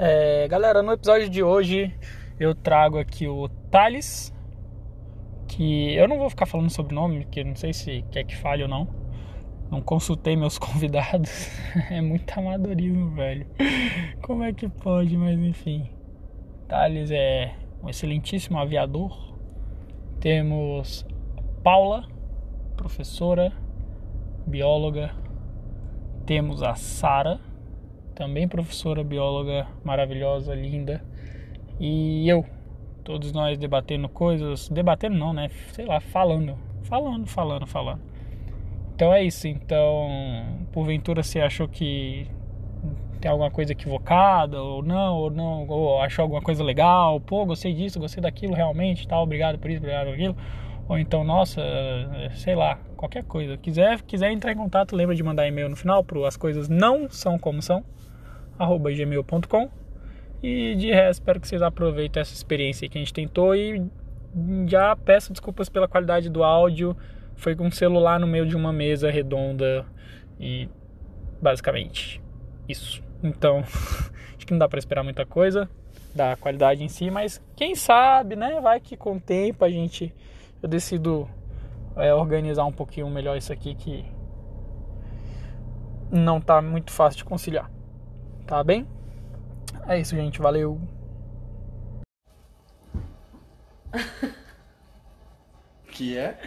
É, galera, no episódio de hoje eu trago aqui o Thales, que eu não vou ficar falando sobre nome, porque não sei se quer que fale ou não. Não consultei meus convidados. é muito amadorismo, velho. Como é que pode, mas enfim. Thales é um excelentíssimo aviador. Temos Paula, professora, bióloga. Temos a Sara, também professora bióloga maravilhosa, linda, e eu, todos nós debatendo coisas, debatendo não, né? Sei lá, falando, falando, falando, falando. Então é isso. Então, porventura você achou que tem alguma coisa equivocada ou não, ou não, ou achou alguma coisa legal, pô, gostei disso, gostei daquilo realmente, tá, obrigado por isso, obrigado por aquilo. Ou então, nossa, sei lá, qualquer coisa. Quiser, quiser entrar em contato, lembra de mandar e-mail no final pro as coisas não são como são gmail.com. E de resto, espero que vocês aproveitem essa experiência que a gente tentou e já peço desculpas pela qualidade do áudio. Foi com um celular no meio de uma mesa redonda e basicamente isso. Então, acho que não dá para esperar muita coisa da qualidade em si, mas quem sabe, né? Vai que com o tempo a gente eu decido é, organizar um pouquinho melhor isso aqui que não tá muito fácil de conciliar. Tá bem? É isso, gente. Valeu. que é?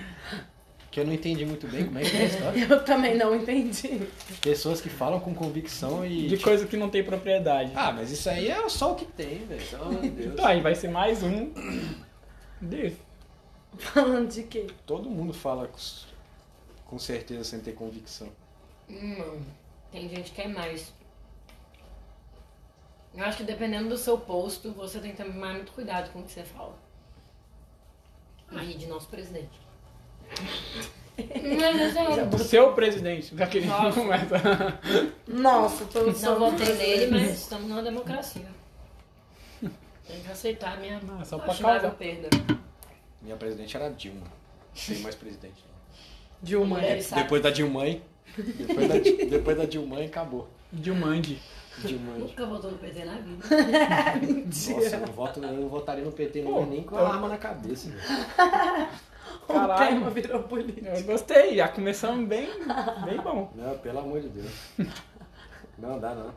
Que eu não entendi muito bem como é que é a história. Eu também não entendi. Pessoas que falam com convicção e. De coisa que não tem propriedade. Ah, mas isso aí é só o que tem, velho. Deus. Tá, aí vai ser mais um desse. Falando de quê? Todo mundo fala com certeza sem ter convicção. Hum, tem gente que é mais. Eu acho que dependendo do seu posto, você tem que tomar muito cuidado com o que você fala. Aí de nosso presidente. Mas é. Do seu presidente, daquele que Nossa. começa. Nossa, tô Não votei nele, mas estamos numa democracia. Tem que aceitar a minha Ah, só pra causar. perda. Minha presidente era a Dilma. Tem mais presidente. Dilma. Mulher. é. Ele sabe. Depois da Dilma, depois da, depois da Dilma, acabou. Dilmande. Dilma. Nunca votou no PT na vida. Nossa, eu não, voto, eu não votaria no PT Pô, nem com a arma na cabeça. O Caralho. tema virou político. Eu gostei, já começamos bem, bem bom. Não, pelo amor de Deus. Não, dá não.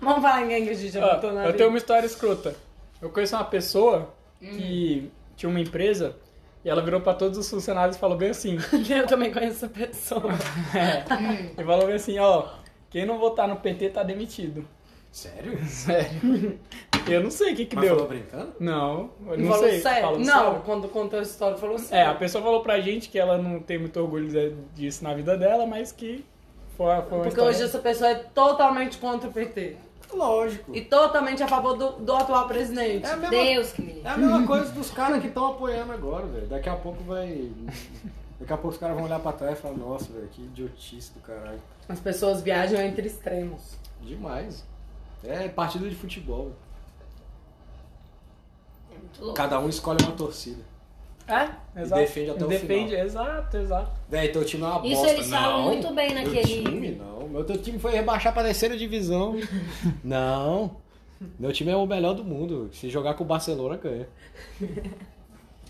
Vamos falar em a gente já na eu vida. tenho uma história escrota. Eu conheço uma pessoa que tinha uma empresa e ela virou pra todos os funcionários e falou bem assim. Eu também conheço essa pessoa. É. E falou bem assim, ó, quem não votar no PT tá demitido. Sério? Sério. Eu não sei o que que Mas deu. falou brincando? Não, eu não falou sei. sério? Falou não, sério. quando contou a história, falou É, sério. a pessoa falou pra gente que ela não tem muito orgulho disso na vida dela, mas que foi, foi uma Porque história... hoje essa pessoa é totalmente contra o PT. Lógico. E totalmente a favor do, do atual presidente. É mesma, Deus que me é a mesma coisa dos caras que estão apoiando agora, velho. Daqui a pouco vai. Daqui a pouco os caras vão olhar pra trás e falar, nossa, velho, que idiotice do caralho. As pessoas viajam entre extremos. Demais. É partido de futebol. É muito louco. Cada um escolhe uma torcida. É, exato. defende até o defende, exato, exato. Véi, teu time é uma bosta. Isso eles falam muito bem Meu naquele- time, não. Meu teu time foi rebaixar pra terceira divisão. não. Meu time é o melhor do mundo. Se jogar com o Barcelona, ganha.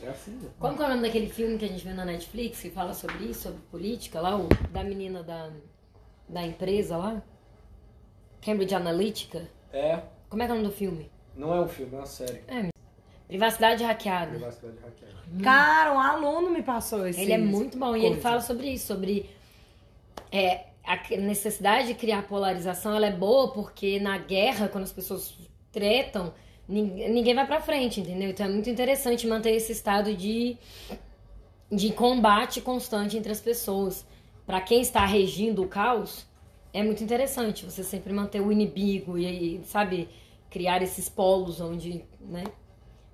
É assim, né? Como que é o nome daquele filme que a gente viu na Netflix que fala sobre isso, sobre política lá, o da menina da, da empresa lá? Cambridge Analytica? É. Como é que é o nome do filme? Não é um filme, é uma série. Privacidade hackeada. Privacidade hackeada. Cara, um aluno me passou esse. Ele é muito bom e ele coisa. fala sobre isso, sobre é, a necessidade de criar polarização. Ela é boa porque na guerra, quando as pessoas tretam, nin- ninguém vai pra frente, entendeu? Então é muito interessante manter esse estado de, de combate constante entre as pessoas. Pra quem está regindo o caos, é muito interessante você sempre manter o inimigo e, sabe, criar esses polos onde, né?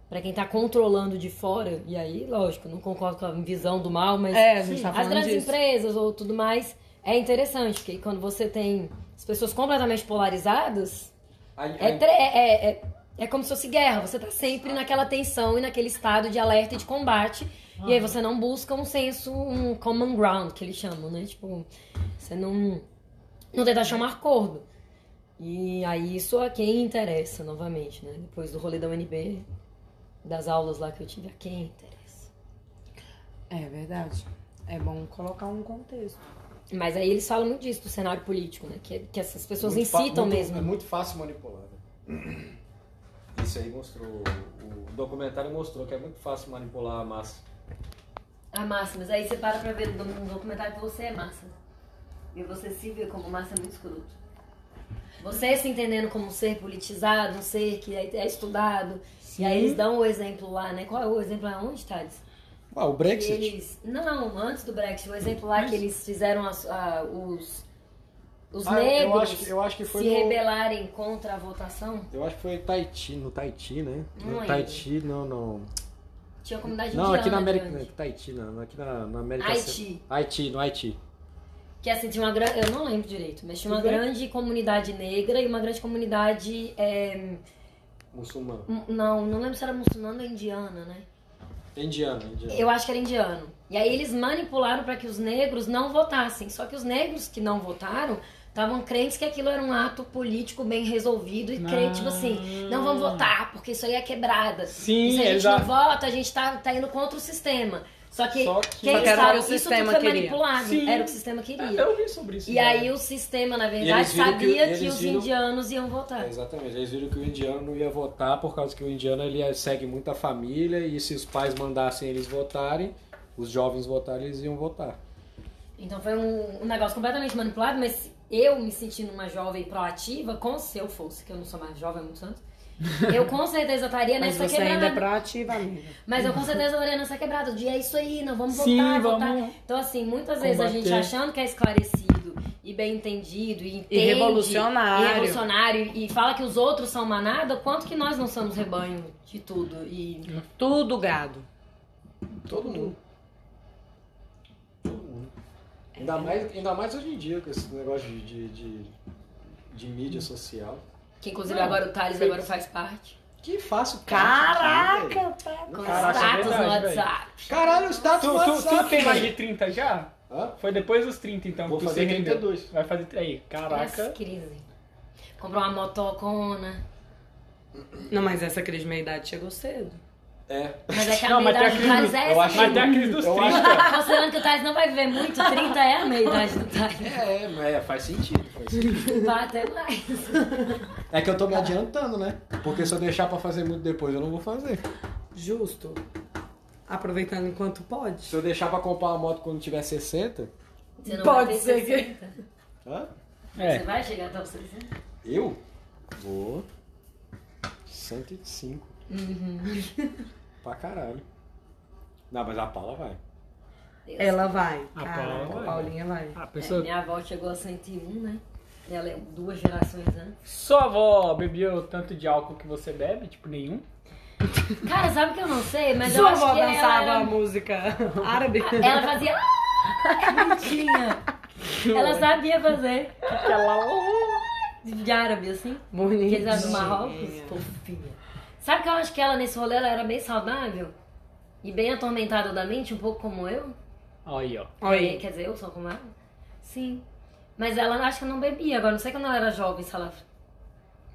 Pra quem tá controlando de fora, e aí, lógico, não concordo com a visão do mal, mas É, a gente tá as grandes disso. empresas ou tudo mais, é interessante, porque quando você tem as pessoas completamente polarizadas, é, a- tre- é, é, é como se fosse guerra. Você tá sempre naquela tensão e naquele estado de alerta e de combate. E aí você não busca um senso, um common ground, que eles chamam, né? Tipo, você não. não tentar chamar acordo. E aí isso a quem interessa, novamente, né? Depois do rolê da UNB, das aulas lá que eu tive, a quem interessa. É verdade. É bom colocar um contexto. Mas aí eles falam muito disso, do cenário político, né? Que, que essas pessoas Muito incitam muito- mesmo. É muito fácil manipular. né? Isso aí mostrou. O documentário mostrou que é muito fácil manipular a massa. A massa, mas aí você para pra ver no documentário que você é massa. E você se vê como massa é muito escroto. Você se entendendo como um ser politizado, um ser que é é estudado. E aí eles dão o exemplo lá, né? Qual é o exemplo lá? Onde, Thales? Ah, o Brexit. eles. Não, antes do Brexit, o exemplo lá que eles fizeram as- a- os. Os Ah, eu negros acho eu acho que foi se no- rebelarem contra a votação. Eu acho que foi Tahiti, no Tahiti, né? Não no. Tahiti, não, não. Tinha comunidade Não, aqui na indiana América. grande. Não, Tahiti, não. Aqui na, na América Haiti. Haiti, no Haiti. Que assim, tinha uma grande. Eu não lembro direito, mas tinha uma Tudo bem. grande comunidade negra e uma grande comunidade. é, Muçulmano. m- não, não lembro se era muçulmana ou indiana, né? Indiano, indiano. Eu acho que era indiano. E aí eles manipularam para que os negros não votassem. Só que os negros que não votaram estavam crentes que aquilo era um ato político bem resolvido e crente, tipo assim, não vamos votar, porque isso aí é quebrada. Sim, e se a gente exato. não vota, a gente tá, tá indo contra o sistema. Só que, Só que- quem Só que era o que o isso tudo sistema foi queria. manipulado. Sim. Era o que o sistema queria. Eu vi sobre isso. E já. aí o sistema, na E verdade, eles viram que- sabia que, eles os viram- indianos iam votar. É, exatamente. Eles viram que o indiano não ia votar por causa que o indiano ele é- segue muito a família e se os pais mandassem eles votarem, os jovens votarem, eles iam votar. Então foi um, um negócio completamente manipulado, mas eu me sentindo uma jovem proativa, como se eu fosse, que eu não sou mais jovem há muitos anos, eu com certeza estaria Mas nessa você quebrada. ainda é proativa, amiga. Mas eu com certeza estaria nessa quebrada. De é isso aí, não vamos Sim, votar, vamos votar. Então, assim, muitas vezes a gente combater. achando que é esclarecido e bem entendido e entende. revolucionário. E revolucionário e fala que os outros são manada, quanto que nós não somos rebanho de tudo. E Tudo gado. Todo mundo. Todo mundo. Ainda mais, ainda mais hoje em dia, com esse negócio de, de, de, de mídia social. Que inclusive Não, agora o Thales agora faz parte. Que fácil, cara. aqui, velho. Com Caraca, é status no WhatsApp. Caralho, o status Tu, no tu, WhatsApp, tu tem mais de 30 já? Hã? Foi depois dos 30, então. Vou que tu fazer se rendeu. 32. Vai fazer. Aí, Essa caraca. crise. Comprou uma motocona. Não, mas essa crise de meia-idade chegou cedo. É. Mas é que a Não, mas tem a meia-idade do crise Thales é eu essa. acho- Mas tem a crise dos Eu 30. Considerando que o Thales não vai viver muito, 30 é a meia-idade do Thales. É, mas é, faz sentido, faz sentido. Vai até mais. É que eu tô me adiantando, né? Porque se eu deixar pra fazer muito depois, eu não vou fazer. Justo. Aproveitando enquanto pode. Se eu deixar pra comprar uma moto quando tiver 60, Você não Pode vai ter ser que- 60. hã? Você É. vai chegar até os 60? Eu vou 105. Pra caralho. Não, mas a Paula vai. Deus. Ela vai. A Caraca, Paula vai. a Paulinha vai. A É, pessoa. minha avó chegou a 101, né? Ela é duas gerações antes. Sua avó bebeu tanto de álcool que você bebe? Tipo, nenhum? Cara, sabe que eu não sei, mas eu Sua acho avó que ela, dançava era- a música árabe? ela fazia... Ah, Bonitinha. Ela sabia fazer. Aquela. De árabe, assim. Bonitinha. Que eles eram do Marrocos. Fofinha. Sabe que eu acho que ela nesse rolê ela era bem saudável? E bem atormentada da mente, um pouco como eu? Olha aí, ó. É, aí. Quer dizer, eu sou como ela? Sim. Mas ela acho que não bebia. Agora, não sei quando ela era jovem, se ela...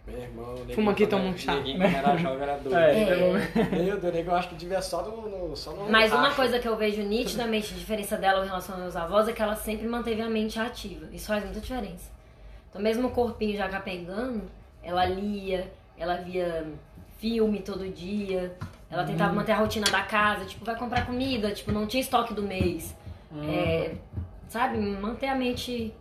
Meu irmão, Fuma aqui, toma um chá. Quando era jovem, era doido. É, É. Meu Deus, nego, eu acho que devia só no. no- só no Mas uma racha. coisa que eu vejo nitidamente a diferença dela em relação aos meus avós é que ela sempre manteve a mente ativa. Isso faz muita diferença. Então, mesmo o corpinho já capengando, ela lia, ela via filme todo dia, ela tentava manter a rotina da casa, tipo, vai comprar comida, tipo, não tinha estoque do mês. É, sabe, manter a mente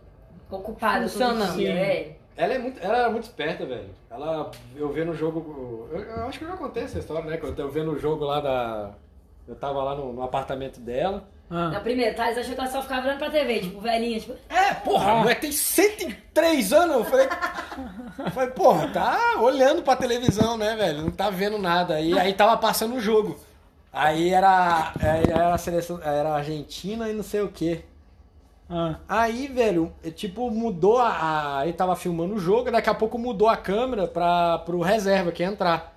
ocupada todo Funcionando. dia. É. Ela, é muito, ela era muito esperta, velho. Ela, eu vendo o jogo. Eu, eu acho que eu já contei essa história, né? Quando eu vendo o jogo lá da. Eu tava lá no, no apartamento dela. Ah. Na primeira, Thais achou que ela só ficava olhando pra TV, tipo, velhinha, tipo, É, porra, a mulher tem 103 anos. Eu falei, eu falei, porra, tá olhando pra televisão, né, velho? Não tá vendo nada. E aí tava passando o jogo. Aí era, era a seleção, era a Argentina e não sei o quê. Ah. Aí, velho, é, tipo, mudou a, a. Aí tava filmando o jogo, daqui a pouco mudou a câmera pra, pro reserva que ia entrar.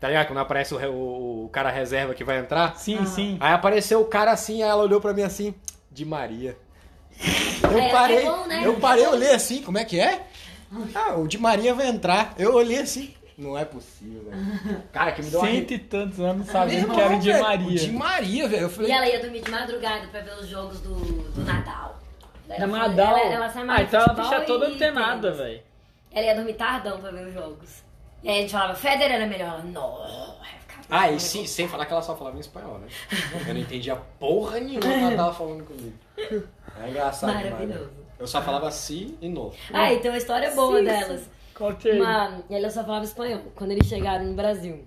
Tá ligado? Quando aparece o, o, o cara reserva que vai entrar. Sim, sim. Aí apareceu o cara assim, aí ela olhou pra mim assim, de Maria. Eu É, parei, é bom, né? eu parei, olhei assim, como é que é? Ah, o de Maria vai entrar. Eu olhei assim, não é possível, velho. Cara, que me deu uma Cento e tantos anos sabendo que era o de Maria. O de Maria, velho. Eu E falei, ela ia dormir de madrugada pra ver os jogos do, do Natal. Ela falou- Madal. Ela, ela mais ah, então ela bicha toda antenada, velho. Ela ia dormir tardão pra ver os jogos. E aí a gente falava, Federer era melhor. Ela, não. Ah, e sim, sem falar que ela só falava em espanhol, né? Eu não entendia porra nenhuma que ela tava falando comigo. É engraçado demais. Maravilhoso. né? Eu só falava sim e no. Ah, e tem uma história boa delas. Conte aí. Uma, e ela só falava espanhol quando eles chegaram no Brasil.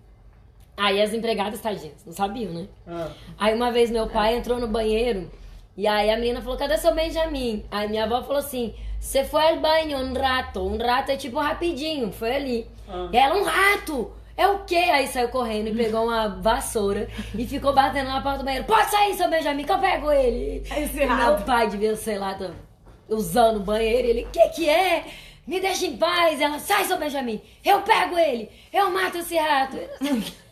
Aí as empregadas, tadinhas, não sabiam, né? Ah. Aí uma vez meu pai entrou no banheiro e aí a menina falou, cadê seu Benjamin? Aí minha avó falou assim, você foi ao banho um rato. Um rato é tipo rapidinho, foi ali. Ah. E ela, um rato! É o quê? Aí saiu correndo e pegou uma vassoura e ficou batendo na porta do banheiro. Pode sair, seu Benjamin, que eu pego ele. Esse E meu rato. pai devia, sei lá, tá usando o banheiro. E ele, que que é? Me deixa em paz. Ela, sai, seu Benjamin. Eu pego ele. Eu mato esse rato.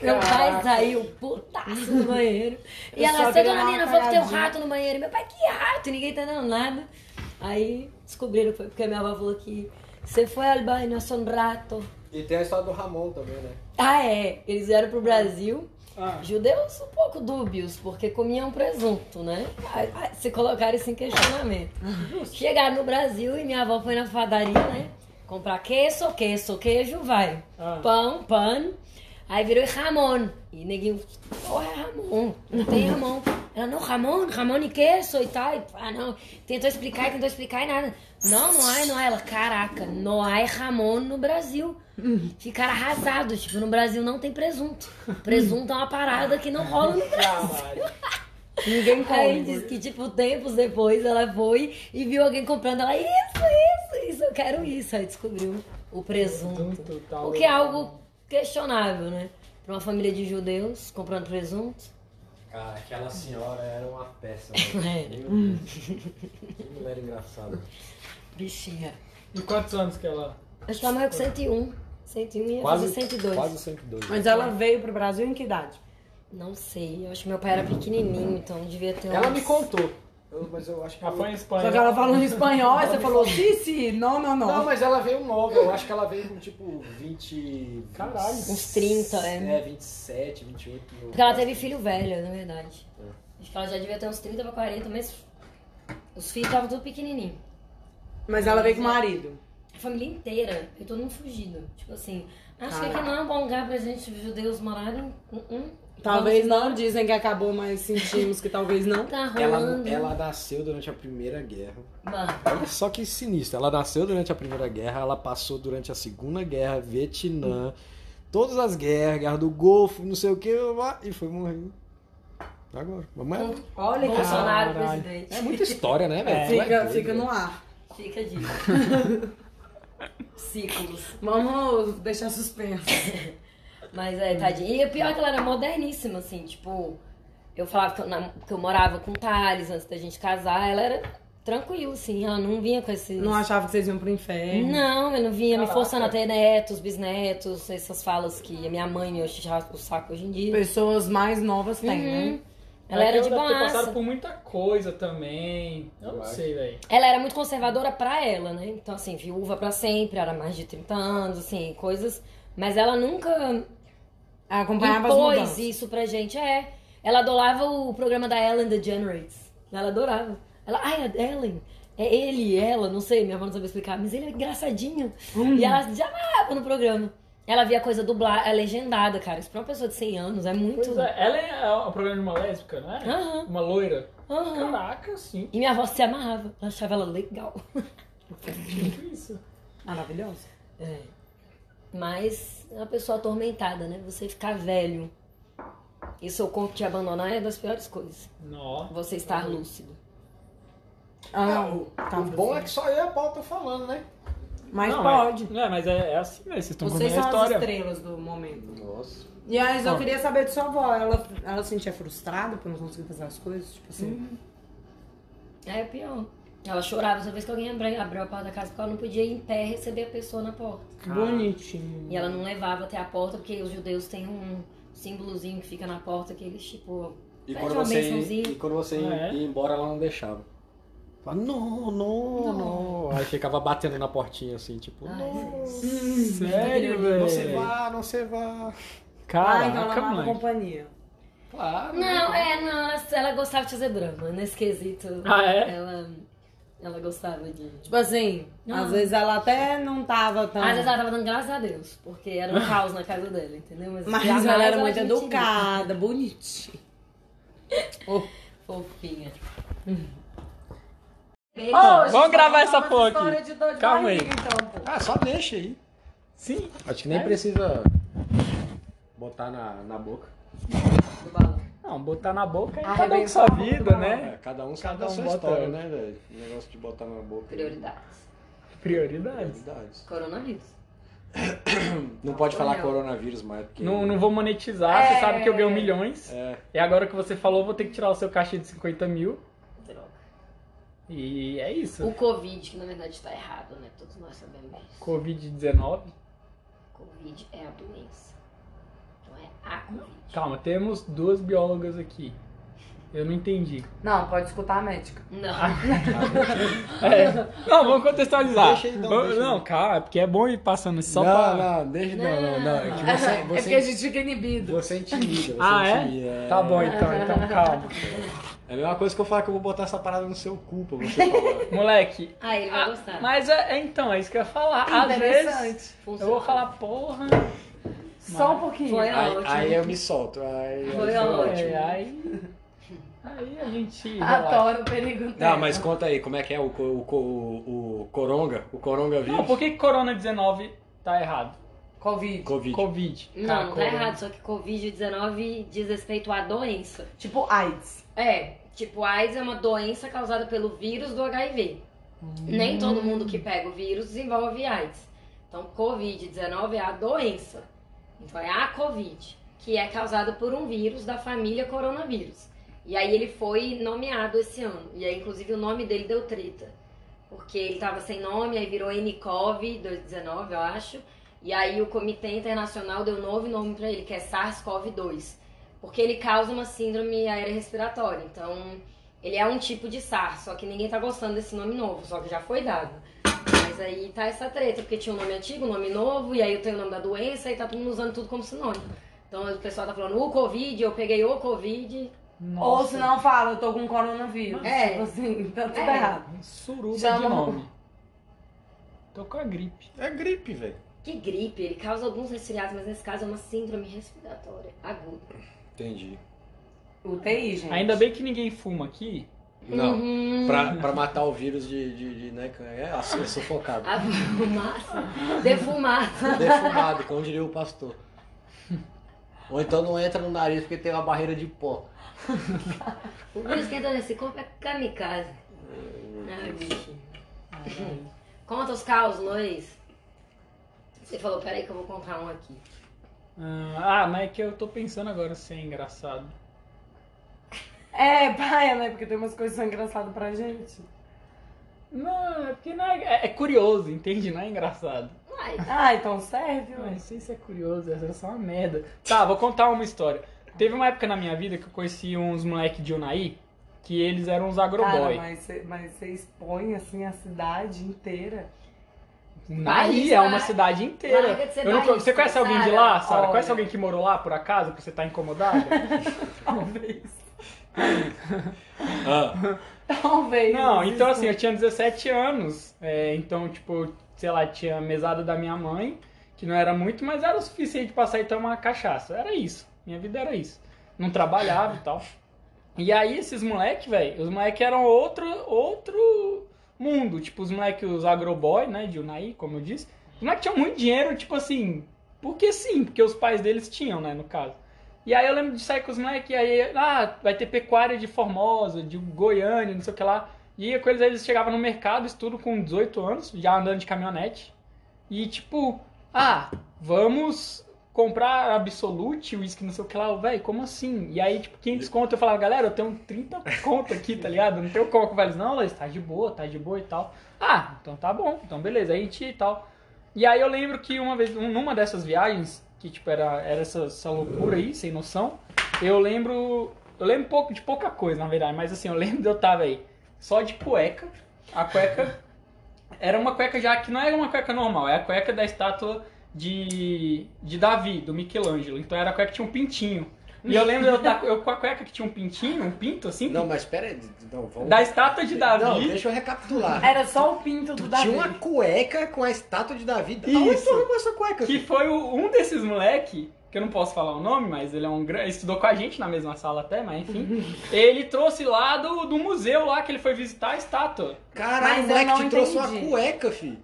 Meu pai saiu putaço do banheiro. E Eu ela, só seu dona Nina falou que tem um rato no banheiro. Meu pai, que rato? E ninguém tá entendendo nada. Aí descobriram foi porque minha avó falou que você foi ao banho, é um rato. E tem a história do Ramon também, né? Ah, é. Eles vieram pro Brasil. Ah. Judeus um pouco dúbios, porque comiam presunto, né? Se colocaram isso em questionamento. Chegaram no Brasil e minha avó foi na padaria, né? Comprar queijo, queijo, queijo, vai. Ah. Pão, pão. Aí virou Ramon. E neguinho, porra, é Ramon. Não tem Ramon. Ela, não, Ramon, Ramon e queijo e tal. E, ah, não. Tentou explicar e tentou explicar e nada. Não, não há, não há. Ela, caraca, não há Ramon no Brasil. Ficaram arrasados. Tipo, no Brasil não tem presunto. Presunto é uma parada que não rola no Brasil. Ninguém Aí come. diz que, tipo, tempos depois ela foi e viu alguém comprando. Ela, isso, isso, isso, eu quero isso. Aí descobriu o presunto. Presunto, tal. O que é algo questionável, né? Pra uma família de judeus comprando presunto. Cara, aquela senhora era uma peça, É. Meu Deus. Que mulher engraçada. Bichinha. E quantos anos que ela... Acho que ela morreu com 101. 101 e ia fazer 102. Quase 102. Mas ela veio pro Brasil em que idade? Não sei, eu acho que meu pai era pequenininho, então devia ter Ela uns- me contou. Eu- mas eu acho que Ela foi em ela... Espanha. Só que ela falou em espanhol, você falou, sim, sim, não, não, não. Não, mas ela veio nova. Eu acho que ela veio com tipo 20. Caralho. Uns 30, é. É, 27, 28. no- Porque ela teve filho velho, na verdade. É. Acho que ela já devia ter uns 30 pra 40, mas os filhos estavam tudo pequenininho. Mas ela veio com o marido. A família inteira, e todo mundo fugido. Tipo assim, acho que aqui não é um bom lugar pra gente, judeus, morarem. Uh -uh. Talvez Vamos não, dizem que acabou, mas sentimos que talvez não. Tá Ela, rolando. ela nasceu durante a Primeira Guerra. Mano, Olha só que sinistro. Ela nasceu durante a Primeira Guerra, ela passou durante a Segunda Guerra, Vietnã, todas as guerras, Guerra do Golfo, não sei o que, e foi morrendo. Agora. Vamos lá. Olha que Bolsonaro cara. presidente. É muita história, né, velho? É. Tu é Fica, doido, fica velho. no ar. Fica dica. Ciclos. Vamos deixar suspenso. Mas é, tadinha. E o pior é que ela era moderníssima, assim, tipo, eu falava que eu, na- que eu morava com o Thales antes da gente casar, ela era tranquila, assim, ela não vinha com esses. Não achava que vocês iam pro inferno. Não, eu não vinha me Caraca. forçando a ter netos, bisnetos, essas falas que a minha mãe me enche o saco hoje em dia. Pessoas mais novas têm, Uhum. né? Ela É era de ela deve ter passado por muita coisa também. Eu não sei, velho. Ela era muito conservadora pra ela, né? Então, assim, viúva pra sempre, era mais de 30 anos, assim, coisas. Mas ela nunca Acompanhava as impôs mudanças. isso pra gente. É. Ela adorava o programa da Ellen DeGeneres. Ela adorava. Ela, ai, a Ellen. É ele, ela, não sei, minha avó não sabia explicar, mas ele é engraçadinho. Hum. E ela já amava no programa. Ela via coisa dublada, é legendada, cara. Isso pra uma pessoa de 100 anos é muito. Pois é, ela é um programa de uma lésbica, não é? Aham. Uma loira. Aham. Caraca, sim. E minha avó se amarrava. Ela achava ela legal. Isso. Maravilhosa. É. Mas é uma pessoa atormentada, né? Você ficar velho e seu corpo te abandonar é das piores coisas. Nó. Você estar lúcido. Ah, o, tá, o bom é que só eu e a Paula tô falando, né? Mas Não, pode. É, mas é, é assim mesmo. Vocês estão Vocês contando a são as história. estrelas do momento. Nossa. E aí, eu queria saber de sua avó. Ela, ela se sentia frustrada por não conseguir fazer as coisas? Tipo assim. É pior. Ela chorava toda vez que alguém abriu, abriu a porta da casa porque ela não podia ir em pé receber a pessoa na porta. Bonitinho. E ela não levava até a porta porque os judeus têm um símbolozinho que fica na porta que eles, tipo, E quando uma você, bençãozinha. e quando você Ah, é? ia embora, ela não deixava. Fala, não, não, não. Aí ficava batendo na portinha assim, tipo, não. Sério, velho? Não se vá, não se vá. Ah, então ela Caraca, amava companhia. Claro. Não, é, não, ela, ela gostava de fazer drama, nesse quesito. Ah, é? Ela, ela gostava de. Tipo assim, Não. às vezes ela até não tava tão. Às vezes ela tava dando graças a Deus, porque era um caos na casa dela, entendeu? Mas jamais ela era muito educada, bonitinha. Fofinha. Bom, vamos gravar essa porra aqui. Calma aí. então, Ah, só deixa aí. Sim. Acho que nem precisa botar na, na boca. Não, botar na boca é cada um com sua vida, né? É, cada um Cada sabe da um sua bota- história, né, velho? O negócio de botar na boca. Prioridades. Prioridades. Prioridades. Coronavírus. Não pode falar Não. coronavírus mais, porque. Não, não vou monetizar, você sabe que eu ganho milhões. É. E agora que você falou, vou ter que tirar o seu cachê de 50 mil. Droga. E é isso. O Covid, que na verdade tá errado, né? Todos nós sabemos disso. Covid-19. Covid é a doença. Não é a Covid. Calma, temos duas biólogas aqui. Eu não entendi. Não, pode escutar a médica. Não. É. Não, vamos contextualizar. Deixa não, Vamos- deixa não, calma, é porque é bom ir passando só não, pra. não, deixa. Não, não, não. É que você, é porque a você, gente fica inibido. você intimida. Você Ah, é? intimida, Tá bom então, então calma. É a mesma coisa que eu falar que eu vou botar essa parada no seu cu pra você falar. Moleque. Ah, ele vai gostar. Mas é, é, então, é isso que eu ia falar. Às vezes Interessante. eu Funciona. vou falar, porra. Só um pouquinho. Foi aí, ótimo. aí eu me solto. Aí, Foi aí- ótimo. É, aí. Aí a gente. Adoro o perigo Não, dela. mas conta aí, como é que é o, o, o, o coronga? O coronga vírus? Não, por que que Corona-19 tá errado? Covid. Covid. Covid. Não, Tá, não tá errado, só que Covid-19 diz respeito à doença. Tipo AIDS. É, tipo, AIDS é uma doença causada pelo vírus do HIV. Nem todo mundo que pega o vírus desenvolve AIDS. Então, Covid-19 é a doença. Então, é a Covid, que é causada por um vírus da família coronavírus. E aí ele foi nomeado esse ano. E aí, inclusive, o nome dele deu treta. Porque ele tava sem nome, aí virou NCOV 2019, eu acho. E aí o Comitê Internacional deu um novo nome pra ele, que é SARS-CoV-2. Porque ele causa uma síndrome aérea respiratória. Então, ele é um tipo de SARS, só que ninguém tá gostando desse nome novo, só que já foi dado. Mas aí tá essa treta, porque tinha um nome antigo, um nome novo, e aí eu tenho o nome da doença e tá todo mundo usando tudo como sinônimo. Então o pessoal tá falando o Covid, eu peguei o Covid. Ou Nossa, se não fala, eu tô com coronavírus. É. Tipo assim, tá tudo É. errado. Suruba Chama- de nome. Tô com a gripe. É gripe, velho. Que gripe, ele causa alguns resfriados, mas nesse caso é uma síndrome respiratória aguda. Entendi. UTI, gente. Ainda bem que ninguém fuma aqui. Não. Uhum. Pra, pra matar o vírus de, de, de, né, é assim, é sufocado. A fumaça, defumada. Defumado, como diria o pastor. Ou então não entra no nariz porque tem uma barreira de pó. O vírus que entra nesse corpo é kamikaze. Ai, bicho. Conta os caos, Luiz. Você falou, peraí que eu vou contar um aqui. Ah, mas é que eu tô pensando agora se é engraçado. É, paia, né? Porque tem umas coisas que são engraçadas pra gente. Não, é porque não é, é- é curioso, entende? Não é engraçado. Ai, Ah, então serve, ué. não sei se é curioso, essa é só uma merda. Tá, vou contar uma história. Teve uma época na minha vida que eu conheci uns moleques de Unai, que eles eram uns Cara, agroboy. mas você mas você expõe, assim, a cidade inteira. Unai é uma de- cidade inteira. Eu não- você conhece alguém de lá, Sara? Conhece alguém que morou lá, por acaso, que você tá incomodada? Talvez. Ah, Talvez. Não, então assim, eu tinha 17 anos. é, então, tipo, sei lá, tinha a mesada da minha mãe, que não era muito, mas era o suficiente pra sair e tomar uma cachaça. Era isso. Minha vida era isso. Não trabalhava e tal. E aí, esses moleque, velho, os moleque eram outro, outro mundo. Tipo, os moleque, os agroboy, né, de Unai, como eu disse. Os moleque tinham muito dinheiro, tipo assim, porque sim, porque os pais deles tinham, né, no caso. E aí eu lembro de sair com os moleques, e aí, ah, vai ter pecuária de Formosa, de Goiânia, não sei o que lá. E ia com eles, eles chegavam no mercado, isso tudo com 18 anos, já andando de caminhonete. E tipo, ah, vamos comprar Absolute, uísque, não sei o que lá. Velho, como assim? E aí, tipo, 500 conto, eu falava, galera, eu tenho 30 conto aqui, tá ligado? Não tenho como. Eles, não, Luiz, tá de boa, tá de boa e tal. Ah, então tá bom, então beleza, aí a gente e tal. E aí eu lembro que uma vez, numa dessas viagens, que tipo, era, era essa, essa loucura aí, sem noção, eu lembro. Eu lembro pouco de pouca coisa, na verdade, mas assim, eu lembro de eu tava aí só de cueca. A cueca era uma cueca já que não era uma cueca normal, é a cueca da estátua de, de Davi, do Michelangelo. Então era a cueca que tinha um pintinho. E eu lembro eu, da- eu com a cueca que tinha um pintinho, um pinto assim, Não, mas pera aí. Não, vamos... da estátua de Davi. Não, deixa eu recapitular. Era só o pinto do Tu Davi. tinha uma cueca com a estátua de Davi. Isso. Aonde tu essa cueca? Que foi o- um desses moleque, que eu não posso falar o nome, mas ele é um grande. Estudou com a gente na mesma sala até, mas enfim. ele trouxe lá do, do museu lá que ele foi visitar a estátua. Caralho, o moleque te trouxe uma entendi. cueca, filho.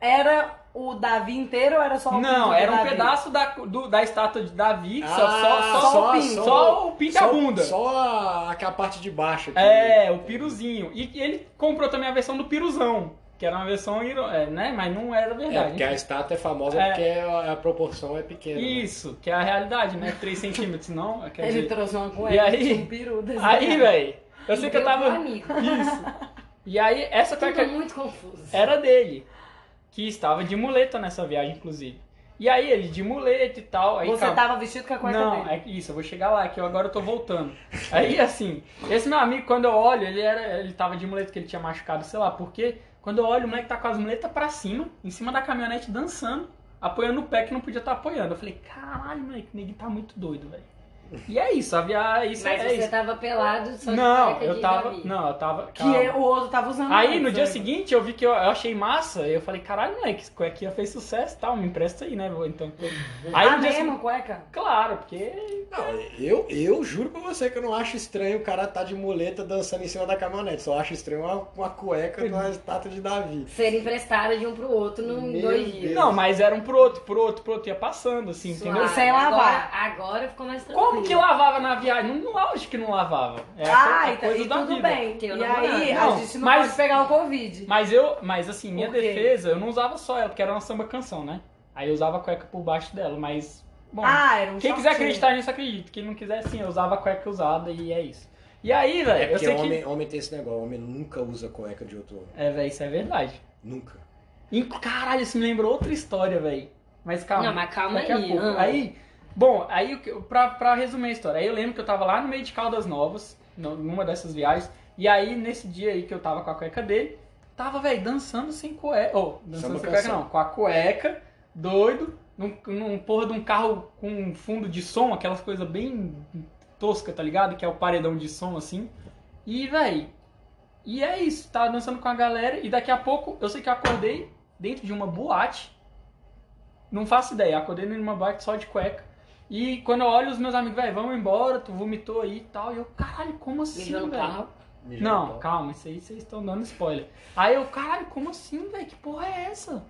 Era o Davi inteiro ou era só o Não, era um Davi? pedaço da, do- da estátua de Davi, que só, Ah, só, só, o pinto, só o pinto e a só- bunda. Só a- aquela parte de baixo aqui. É, o piruzinho. E ele comprou também a versão do piruzão, que era uma versão, é, né? Mas não era É, verdade. porque a estátua é famosa É. porque a, a proporção é pequena. né? Isso, que é a realidade, né? 3 centímetros, não? Ele dizer, trouxe uma cueca E aí- um peru aí, velho, eu sei que eu tava... amigo. Isso. E aí, essa Tudo cueca muito confuso. era dele, que estava de muleta nessa viagem, inclusive. E aí, ele de muleta e tal. Aí, Você calma. tava vestido com a cueca Não, dele. é que isso, eu vou chegar lá, que eu agora eu tô voltando. Aí, assim, esse meu amigo, quando eu olho, ele era, ele tava de muleta que ele tinha machucado, sei lá por quê. Quando eu olho, o moleque tá com as muletas pra cima, em cima da caminhonete, dançando, apoiando o pé que não podia estar apoiando. Eu falei, caralho, moleque, o neguinho tá muito doido, velho. E é isso, a viagem, isso Mas é você isso. tava pelado só Não, eu tava, não, eu tava, Que o outro tava usando. Aí no dia né? seguinte eu vi que eu, eu achei massa, e eu falei, caralho, moleque, esse cuequinha fez sucesso e tal, me empresta aí, né? vou Então. Aí a no dia mesma seguinte, cueca? claro, porque. Não, eu, eu juro pra você que eu não acho estranho o cara tá de muleta dançando em cima da caminhonete. Só acho estranho uma, uma cueca com a estátua de Davi. Ser emprestada de um pro outro num Meu dois Deus. dias. Não, mas era um pro outro, pro outro, pro outro, ia passando, assim, Suave. entendeu? Sem lavar. Agora, agora ficou mais tranquilo. Como que lavava na viagem? Não, lógico que não lavava. É ah, a então, coisa e da tudo vida. bem. E aí, Não, a gente não mas- pode pegar o Covid. Mas eu, mas assim, minha defesa, eu não usava só ela, porque era uma samba canção, né? Aí eu usava a cueca por baixo dela, mas. Bom, ah, era um quem quiser shortinho. acreditar nisso, acredita. Quem não quiser, sim, eu usava a cueca usada e é isso. E aí, velho, É eu porque sei que. homem, homem tem esse negócio, homem nunca usa cueca de outro homem. É, velho, isso é verdade. Nunca. E, caralho, isso me lembrou outra história, velho. Mas calma. Não, mas calma aí, pouco. Aí, bom, aí pra, pra resumir a história, aí eu lembro que eu tava lá no meio de Caldas Novas, no- numa dessas viagens, e aí nesse dia aí que eu tava com a cueca dele, tava, velho, dançando sem cueca. Ô, dançando Samba sem cueca não, com a cueca, doido, num, num porra de um carro com um fundo de som, aquelas coisas bem tosca, tá ligado? Que é o paredão de som assim. E, velho, e é isso, tava dançando com a galera e daqui a pouco eu sei que eu acordei dentro de uma boate. Não faço ideia, acordei numa boate só de cueca. E quando eu olho os meus amigos, velho, vamos embora, tu vomitou aí e tal. E eu, caralho, como assim, velho? Não, calma, isso aí vocês estão dando spoiler. Aí eu, caralho, como assim, velho? Que porra é essa?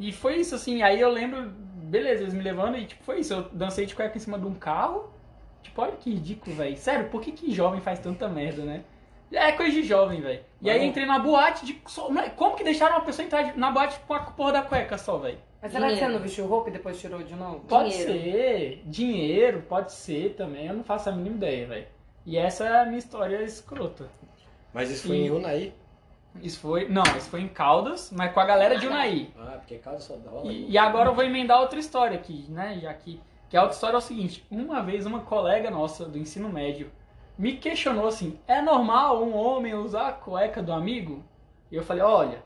E foi isso, assim, aí eu lembro, beleza, eles me levando e tipo, foi isso. Eu dancei de cueca em cima de um carro. Tipo, olha que ridículo, velho. Sério, por que, que jovem faz tanta merda, né? É coisa de jovem, velho. E aí entrei na boate de. só- Como que deixaram uma pessoa entrar na boate com a porra da cueca só, velho? Mas será que você Dinheiro. não vestiu roupa e depois tirou de novo? Pode Dinheiro. ser, dinheiro, pode ser também, eu não faço a mínima ideia, velho. E essa é a minha história escrota. Mas isso foi E- em Unaí? Isso foi. Não, isso foi em Caldas, mas com a galera de Unai. Ah, porque casa só dá. E, e agora eu vou emendar outra história aqui, né? Já que, que a outra história é o seguinte: uma vez uma colega nossa do ensino médio me questionou assim: é normal um homem usar a cueca do amigo? E eu falei: olha,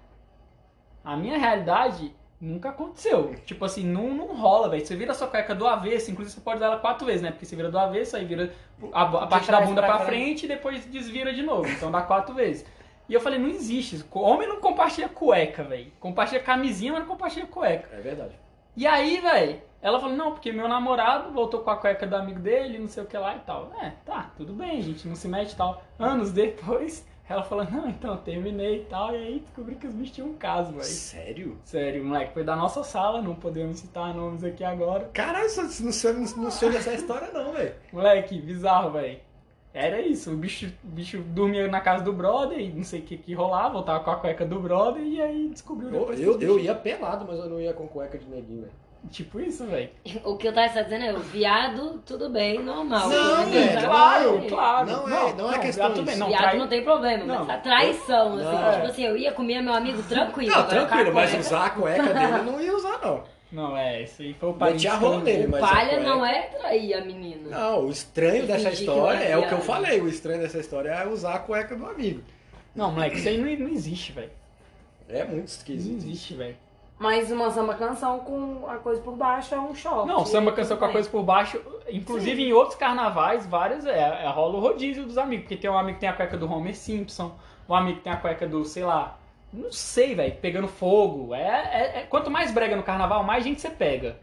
a minha realidade nunca aconteceu. Tipo assim, não, não rola, velho. Você vira a sua cueca do avesso, inclusive você pode usar ela quatro vezes, né? Porque você vira do avesso, aí vira a, a parte da bunda pra pra frente. e depois desvira de novo. Então dá quatro vezes. E eu falei, não existe. isso. Homem não compartilha cueca, velho. Compartilha camisinha, mas não compartilha cueca. É verdade. E aí, velho, ela falou, não, porque meu namorado voltou com a cueca do amigo dele, não sei o que lá e tal. É, tá, tudo bem, gente não se mete e tal. Anos depois, ela falou, não, então, terminei e tal. E aí descobri que os bichos tinham um caso, velho. Sério? Sério, moleque, foi da nossa sala, não podemos citar nomes aqui agora. Caralho, não sei, não sei dessa história não, velho. Moleque, bizarro, velho. Era isso, o bicho, o bicho dormia na casa do brother e não sei o que que rolava, voltava com a cueca do brother e aí descobriu Eu, depois eu, eu ia pelado, mas eu não ia com cueca de neguinho, velho. Tipo isso, velho. O que eu tava dizendo é, o viado, tudo bem, normal. Não, velho, viado, Claro, não. claro. Não é- não é questão bem, disso. não, Viado trai- não tem problema, Não. mas a traição, assim, Não. tipo assim, eu ia comer meu amigo tranquilo. Não, tranquilo, mas usar a cueca dele eu não ia usar, não. Não, é, isso aí foi o parente. Metia a rola que eu- nele, mas Palha não é trair a menina. Não, o estranho Eu dessa história era é o que eu viado. falei. O estranho dessa história é usar a cueca do amigo. Não, moleque, isso aí não, não existe, velho. É muito Não esquisito. existe, velho. Mas uma samba canção com a coisa por baixo é um choque. Não, samba canção com a Tudo coisa por baixo, inclusive em outros carnavais, vários, é, é, rola o rodízio dos amigos, porque tem um amigo que tem a cueca do Homer Simpson, um amigo que tem a cueca do, sei lá, não sei, velho, pegando fogo. É, é- é- quanto mais brega no carnaval, mais gente você pega.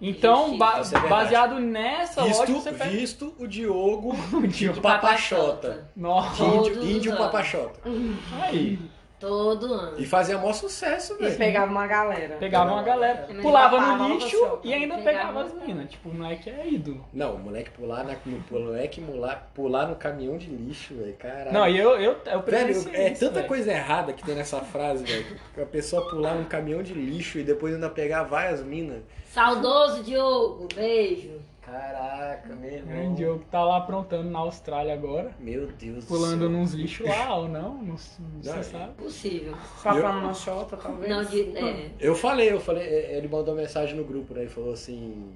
Então, Ixi, ba- é baseado nessa lógica, Visto, você pega. visto o Diogo O Diogo. Papachota. Nossa, Índio, índio. Papachota. aí. Todo ano. E fazia maior sucesso, E velho. pegava uma galera. Pegava uma galera, pulava no lixo e ainda Pegava pegava as as minas. Tipo, o moleque é ídolo. Não, o moleque pular, na, no, moleque pular, pular no caminhão de lixo, velho. Caralho. Não, e eu, eu, eu Velho, é isso, tanta velho. coisa errada que tem nessa frase, velho. A pessoa pular num caminhão de lixo e depois ainda pegar várias minas. Saudoso Diogo, beijo. Caraca, meu irmão. O Diogo tá lá aprontando na Austrália agora. Meu Deus Pulando do céu. nos lixos lá ou não, não, não você sabe. Possível. Papando na chota, talvez. Não, de, é, Eu falei, eu falei, é, ele mandou mensagem no grupo, né? Ele falou assim.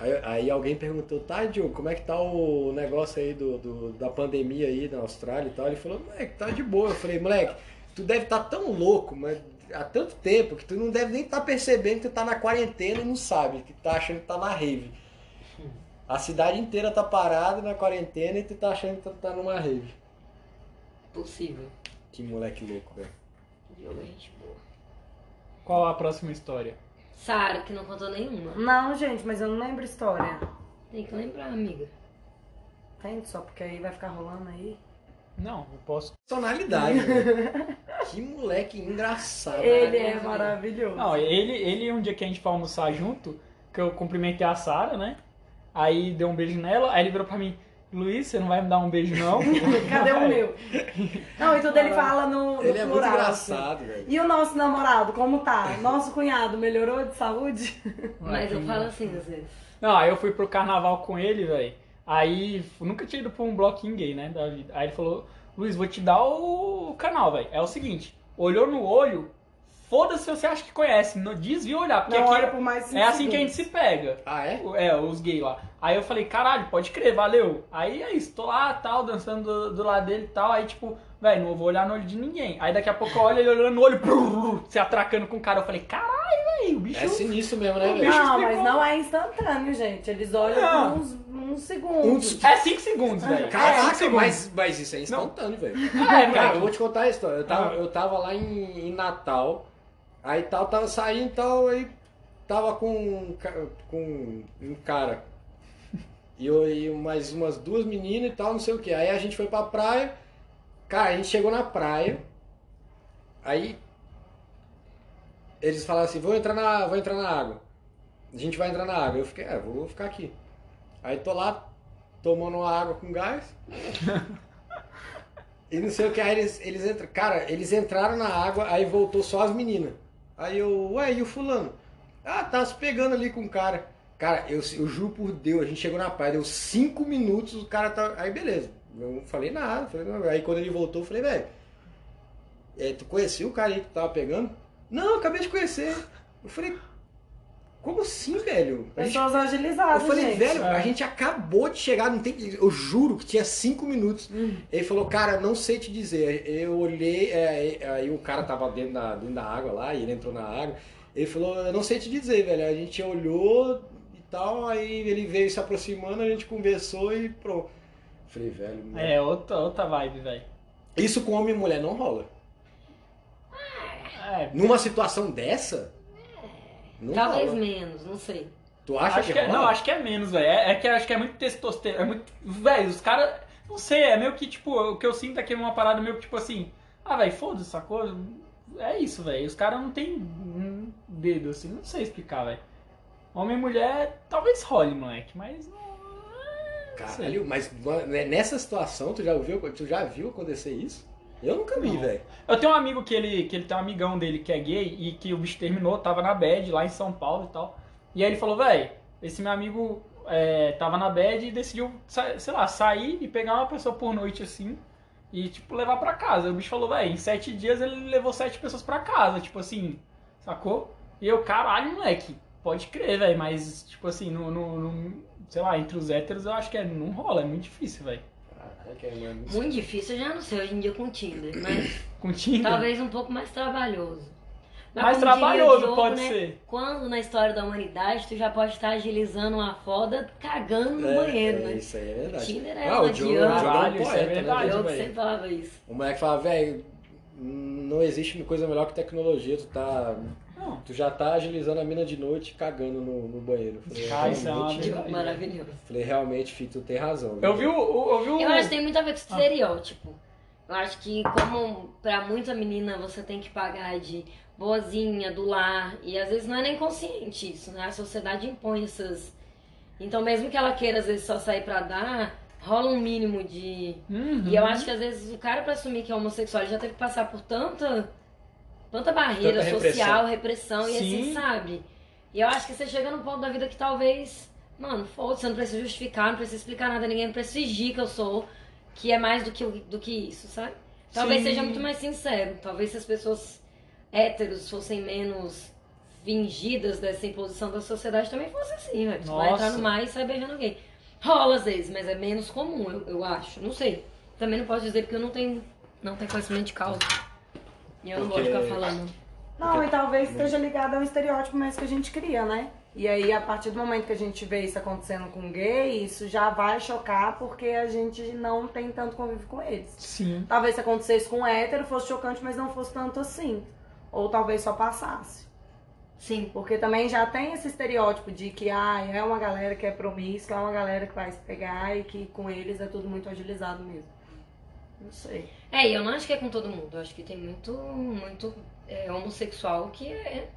Aí, aí alguém perguntou, tá, Diogo, como é que tá o negócio aí do, do- da pandemia aí na Austrália e tal? Ele falou, moleque, tá de boa. Eu falei, moleque, tu deve estar tão louco, mas há tanto tempo que tu não deve nem estar percebendo que tu tá na quarentena e não sabe, que tá achando que tá na rave. A cidade inteira tá parada na quarentena e tu tá achando que tu tá numa rave. possível. Que moleque louco, velho. Diogo é gente boa. Qual a próxima história? Sara, que não contou nenhuma. Não, gente, mas eu não lembro história. Tem que lembrar, amiga. Tem, só porque aí vai ficar rolando aí. Não, eu posso. Personalidade, velho. Que moleque engraçado. Ele é maravilhoso. Não, ele, ele um dia que a gente foi almoçar junto, que eu cumprimentei a Sara, né? Aí deu um beijo nela, aí ele virou pra mim, Luiz, você não vai me dar um beijo não? Cadê o meu? Não, e tudo ele fala no, no Ele é muito plural, engraçado, assim. velho. E o nosso namorado, como tá? Nosso cunhado melhorou de saúde? Mas eu falo assim às vezes. Não, aí eu fui pro carnaval com ele, velho. Aí nunca tinha ido pra um bloquinho gay, né? Da vida. Aí ele falou, Luiz, vou te dar o canal, velho. É o seguinte, olhou no olho, foda-se se você acha que conhece, não desvia olhar, porque Não aqui olha por mais cinco é assim que a gente se pega. Ah, é? É, os gays lá. Aí eu falei, caralho, pode crer, valeu. Aí é isso, tô lá, tal, dançando do, do lado dele e tal. Aí, tipo, velho, não vou olhar no olho de ninguém. Aí daqui a pouco eu olho ele olhando no olho, brrr, se atracando com o cara. Eu falei, caralho, o bicho. É sinistro mesmo, né, velho? Não, mas não é instantâneo, gente. Eles olham por uns, uns segundos. É 5 segundos, velho. É cinco Caraca, segundos. mas, mas isso é instantâneo, velho. É, Cara, eu vou te contar a história. Eu tava, Ah. eu tava lá em, em Natal, aí tal, tava saindo e tal, aí tava com, um com um cara. E, eu, e mais umas duas meninas e tal, não sei o que. Aí a gente foi pra praia. Cara, a gente chegou na praia. Aí eles falaram assim, vou entrar na, vou entrar na água. A gente vai entrar na água. Eu fiquei, é, vou ficar aqui. Aí tô lá tomando uma água com gás. E não sei o que, aí eles, eles entram. Cara, eles entraram na água, aí voltou só as meninas. Aí eu, ué, e o fulano? Ah, tá se pegando ali com o cara. Cara, eu, eu juro por Deus, a gente chegou na praia, deu cinco minutos, o cara tá. Aí beleza. Eu não falei nada. Falei, não. Aí quando ele voltou, eu falei, velho, é, tu conhecia o cara aí que tava pegando? Não, eu acabei de conhecer. Eu falei, como assim, velho? A gente Pessoas agilizadas, eu falei, gente. velho, É. a gente acabou de chegar, não tem. Eu juro que tinha cinco minutos. Ele falou, cara, não sei te dizer. Eu olhei, é, aí o cara tava dentro da, dentro da água lá, e ele entrou na água. Ele falou, eu não sei te dizer, velho. A gente olhou e tal, aí ele veio se aproximando, a gente conversou e pronto. Falei, velho. mano. É, outra, outra vibe, velho. Isso com homem e mulher não rola. É, Numa situação dessa? Não Talvez rola. menos, não sei. Tu acha acho que, que é, não, acho que é menos, velho. É, é que acho que é muito testosterona. É muito. Velho, os caras. Não sei, é meio que, tipo, o que eu sinto aqui é uma parada meio que, tipo assim. Ah, velho, foda-se, sacou? É isso, velho. Os caras não tem um dedo, assim. Não sei explicar, velho. Homem e mulher, talvez role, moleque, mas não. Caralho, mas né, nessa situação, tu já viu, tu já viu acontecer isso? Eu nunca vi, velho. Eu tenho um amigo que ele, que ele tem um amigão dele que é gay e que o bicho terminou, tava na bad lá em São Paulo e tal. E aí ele falou, velho, esse meu amigo é, tava na bad e decidiu, sei lá, sair e pegar uma pessoa por noite assim e, tipo, levar pra casa. O bicho falou, velho, em sete dias ele levou sete pessoas pra casa, tipo assim, sacou? E eu, caralho, moleque, pode crer, velho, mas, tipo assim, no, no, no- sei lá, entre os héteros eu acho que é, não rola, é muito difícil, velho. É muito- difícil, eu já não sei hoje em dia com Tinder, mas Com Tinder? talvez um pouco mais trabalhoso. Mas Mais trabalhoso, Diogo, pode né, ser. Quando na história da humanidade tu já pode estar agilizando uma foda cagando no É, banheiro, é, né? Isso aí é verdade. Tinder é ah, uma o Diogo. Diogo é é poeta, verdade, O né? Diogo sempre falava isso. O moleque fala, velho, não existe coisa melhor que tecnologia, tu tá. Não. Tu já tá agilizando a mina de noite cagando no, no banheiro. Falei, Cara, isso é uma. Maravilhoso. Falei, realmente, Fih, tu tem razão. Eu vi o. o- Eu vi o. Eu acho que tem muito a ver com estereótipo. Eu acho que como pra muita menina você tem que pagar de boazinha, do lar, e às vezes não é nem consciente isso, né? A sociedade impõe essas. Então mesmo que ela queira às vezes só sair pra dar, rola um mínimo de. Uhum. E eu acho que às vezes o cara pra assumir que é homossexual ele já teve que passar por tanta tanta barreira Tanta social, repressão, e assim, Sim. sabe? E eu acho que você chega num ponto da vida que talvez, mano, foda-se, você não precisa justificar, não precisa explicar nada, ninguém precisa fingir que eu sou, que é mais do que, do que isso, sabe? Talvez Sim. seja muito mais sincero. Talvez se as pessoas héteros fossem menos fingidas dessa imposição da sociedade, também fosse assim, velho. Vai entrar no mar e sai beijando alguém. Rola às vezes, mas é menos comum, eu, eu acho. Não sei. Também não posso dizer porque eu não tenho, não tenho conhecimento de causa. E eu não Porque- gosto de ficar falando. Não, e talvez esteja ligado a um estereótipo mais que a gente cria, né? E aí, a partir do momento que a gente vê isso acontecendo com gay, isso já vai chocar porque a gente não tem tanto convívio com eles. Sim. Talvez se acontecesse com hétero fosse chocante, mas não fosse tanto assim. Ou talvez só passasse. Sim. Porque também já tem esse estereótipo de que ah, é uma galera que é promíscua, é uma galera que vai se pegar e que com eles é tudo muito agilizado mesmo. Não sei. É, e eu não acho que é com todo mundo. Eu acho que tem muito, muito é, homossexual que é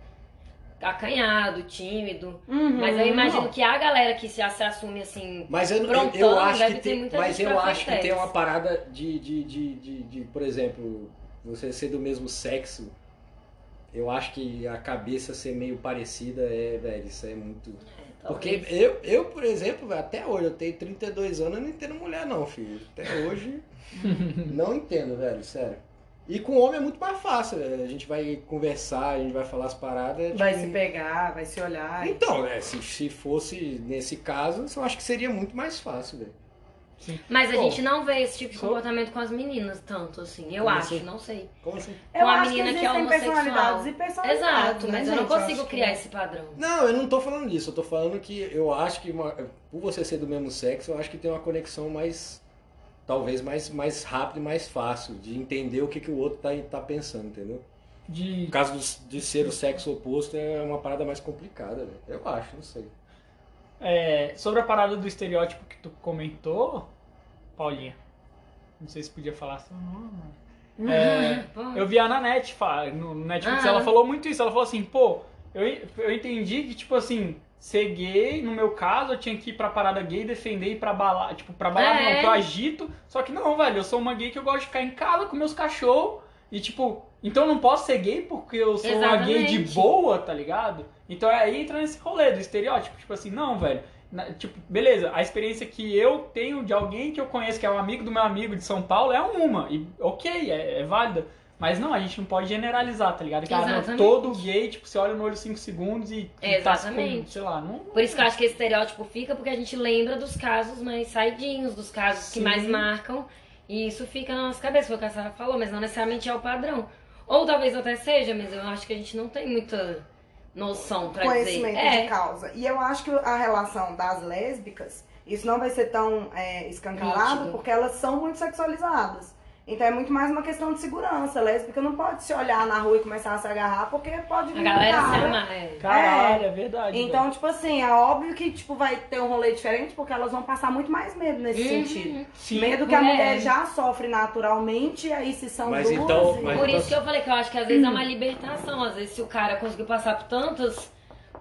acanhado, tímido. Mas eu imagino Não. que a galera que se, se assume assim. Mas eu, eu, Prontão, eu acho deve que tem, muita mas gente eu acho que tem uma parada de, de, de, de, de, por exemplo, você ser do mesmo sexo. Eu acho que a cabeça ser meio parecida é, velho, isso é muito. Porque talvez. eu, eu, por exemplo, até hoje, eu tenho 32 anos, eu não entendo mulher não, filho. Até hoje, não entendo, velho, sério. E com homem é muito mais fácil, velho. A gente vai conversar, a gente vai falar as paradas. Vai tipo, se pegar, vai se olhar. Então, né, se, se fosse nesse caso, eu acho que seria muito mais fácil, velho. Mas a Pô, gente não vê esse tipo de comportamento com as meninas tanto, assim. Eu acho, assim? não sei. Como assim? Eu com a acho que menina que é homossexual. personalidades e personalidades. Exato, né, mas eu não gente? consigo acho que- criar esse padrão. Não, eu não tô falando disso, eu tô falando que eu acho que uma- por você ser do mesmo sexo, eu acho que tem uma conexão mais. Talvez mais, mais rápida e mais fácil de entender o que, que o outro tá, tá pensando, entendeu? De. No caso de ser o sexo oposto é uma parada mais complicada, velho. Eu acho, não sei. É, sobre a parada do estereótipo que tu comentou, Paulinha. Não sei se podia falar seu nome. É, Pô. eu vi a Nanete fa- no Netflix, Ah. ela falou muito isso. Ela falou assim, pô, eu, eu entendi que, tipo assim, ser gay, no meu caso, eu tinha que ir pra parada gay defender e ir pra balada. Tipo, pra balada É. não, pro agito. Só que não, velho, eu sou uma gay que eu gosto de ficar em casa com meus cachorros. E tipo, então eu não posso ser gay porque eu sou uma gay de Exatamente. boa, tá ligado? Então aí entra nesse rolê do estereótipo. Tipo assim, não, velho. na- tipo, beleza, a experiência que eu tenho de alguém que eu conheço, que é um amigo do meu amigo de São Paulo, é uma. E ok, é, é válida. Mas não, a gente não pode generalizar, tá ligado? Cara, não, Exatamente. todo gay, tipo, você olha no olho 5 segundos e, e tá com, Exatamente. sei lá, não. Por isso que eu acho que esse estereótipo fica, porque a gente lembra dos casos mais saidinhos, dos casos que Sim. mais marcam. E isso fica na nossa cabeça, foi o que a Sarah falou, mas não necessariamente é o padrão. Ou talvez até seja, mas eu acho que a gente não tem muita noção pra dizer. conhecimento É, de causa. E eu acho que a relação das lésbicas, isso não vai ser tão é, escancarado, Nítido. porque elas são muito sexualizadas. Então é muito mais uma questão de segurança. A lésbica não pode se olhar na rua e começar a se agarrar, porque pode vir a galera se cara. ama. É. Caralho, é, verdade. Então, tipo assim, é óbvio que tipo, vai ter um rolê diferente, porque elas vão passar muito mais medo nesse Uhum. sentido. Sim. Medo que a É. mulher já sofre naturalmente, e aí se são Mas duas... então- e- mas Por então- isso que eu falei que eu acho que às vezes é uma libertação. Às vezes, se o cara conseguiu passar por tantos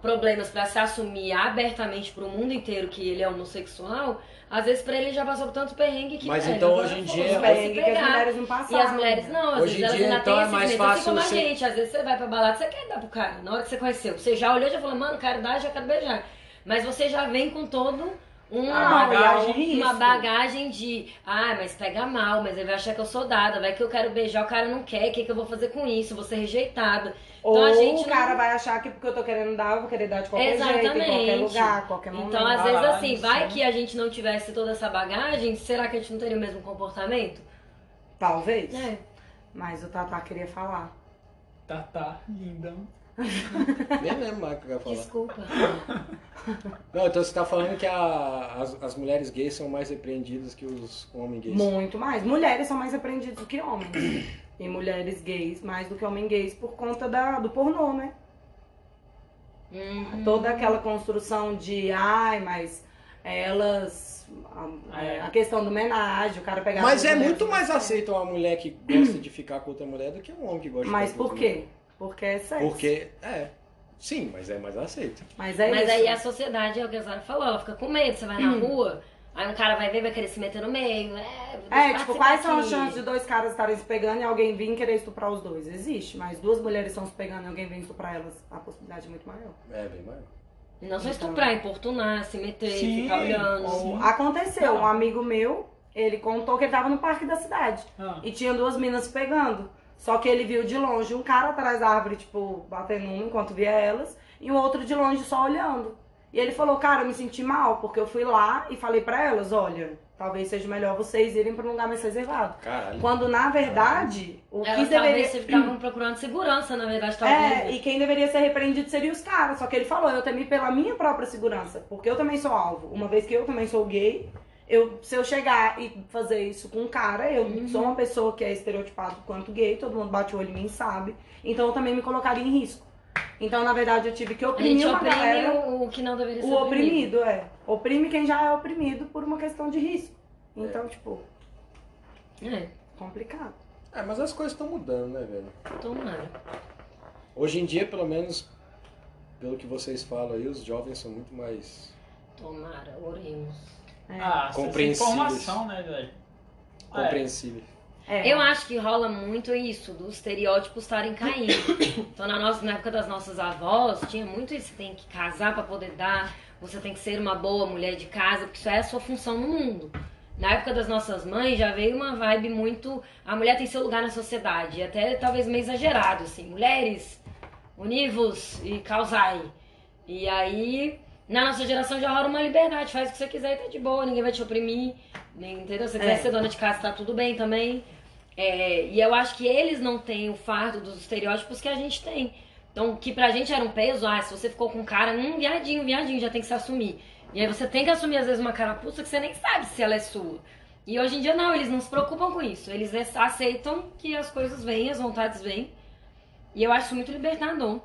problemas pra se assumir abertamente pro mundo inteiro que ele é homossexual, às vezes pra ele já passou por tanto perrengue que Mas velho, então, hoje em dia- Os perrengues que as mulheres não E passaram. as mulheres não, às Hoje em vezes elas dia, ainda então, têm é esse mais medo, assim fácil como a você- gente. Às vezes você vai pra balada, você quer dar pro cara. Na hora que você conheceu, você já olhou e já falou, mano, quero dar, já quero beijar. Mas você já vem com todo uma, bagagem, uma risco. bagagem de, ah, mas pega mal, mas ele vai achar que eu sou dada, vai que eu quero beijar, o cara não quer, o que, que eu vou fazer com isso? Vou ser rejeitada. Ou Então a gente o cara não- vai achar que porque eu tô querendo dar, eu vou querer dar de qualquer jeito, em qualquer Exatamente. lugar, qualquer momento. Então, às vezes, assim, vai que a gente não tivesse toda essa bagagem, será que a gente não teria o mesmo comportamento? Talvez. É. Mas o Tatá queria falar. Tá, tá, lindão. Nem lembro mais o que eu ia falar. Desculpa. Não, então você tá falando que a- as, as mulheres gays são mais repreendidas que os homens gays. Muito mais. Mulheres são mais repreendidas do que homens. e mulheres gays mais do que homens gays por conta da, do pornô, né? Uhum. Toda aquela construção de, ai, mas elas. A, É. a questão do homenagem, o cara pegar. Mas as é muito mais aceito uma mulher que gosta de ficar com outra mulher do que um homem que gosta Mas de ficar com por quê? Porque é sexo. Porque, é. Sim, mas é mais aceito. Mas é Mas isso. aí a sociedade, é o que a Zara falou, ela fica com medo, você vai na rua, aí um cara vai ver, vai querer se meter no meio. É, É, tipo, quais são as chances de dois caras estarem se pegando e alguém vir querer estuprar os dois? Existe, mas duas mulheres estão se pegando e alguém vem estuprar elas, a possibilidade é muito maior. É, bem maior. E Não só Então. estuprar, importunar, se meter, Sim, ficar olhando. Sim. Aconteceu, um amigo meu, ele contou que ele tava no parque da cidade Ah, e tinha duas minas se pegando. Só que ele viu de longe um cara atrás da árvore, tipo, batendo uma enquanto via elas, e o outro de longe só olhando. E ele falou, cara, eu me senti mal, porque eu fui lá e falei pra elas, olha, talvez seja melhor vocês irem pra um lugar mais reservado. Caralho. Quando, na verdade, o que Elas deveria... talvez estavam procurando segurança, na verdade, talvez. É, e quem deveria ser repreendido seria os caras. Só que ele falou, eu temi pela minha própria segurança. Porque eu também sou alvo. Uma vez que eu também sou gay, eu, se eu chegar e fazer isso com um cara, eu Uhum. sou uma pessoa que é estereotipada quanto gay, todo mundo bate o olho em mim e sabe. Então eu também me colocaria em risco. Então, na verdade, eu tive que A oprimir gente uma oprime galera. o, o que não deveria ser O oprimido, é. Oprime quem já é oprimido por uma questão de risco. Então, tipo, É, complicado. É, mas as coisas estão mudando, né, velho? tomara. Hoje em dia, pelo menos, pelo que vocês falam aí, os jovens são muito mais Tomara, oremos. É. ah essa Compreensíveis. informação, né, velho? Compreensíveis. É. Eu acho que rola muito isso, dos estereótipos estarem caindo. Então, na, nossa, na época das nossas avós, tinha muito isso. Você tem que casar pra poder dar, você tem que ser uma boa mulher de casa, porque isso é a sua função no mundo. Na época das nossas mães, já veio uma vibe muito. A mulher tem seu lugar na sociedade, até talvez meio exagerado, assim. Mulheres, univos e causai. E aí, na nossa geração já rola uma liberdade, faz o que você quiser e tá de boa, ninguém vai te oprimir. nem- Entendeu? Se você quiser É. ser dona de casa, tá tudo bem também. É, e eu acho que eles não têm o fardo dos estereótipos que a gente tem. Então, que pra gente era um peso, ah, se você ficou com um cara, um viadinho, viadinho, já tem que se assumir. E aí você tem que assumir, às vezes, uma carapuça que você nem sabe se ela é sua. E hoje em dia, não, eles não se preocupam com isso. Eles aceitam que as coisas vêm, as vontades vêm. E eu acho isso muito libertador.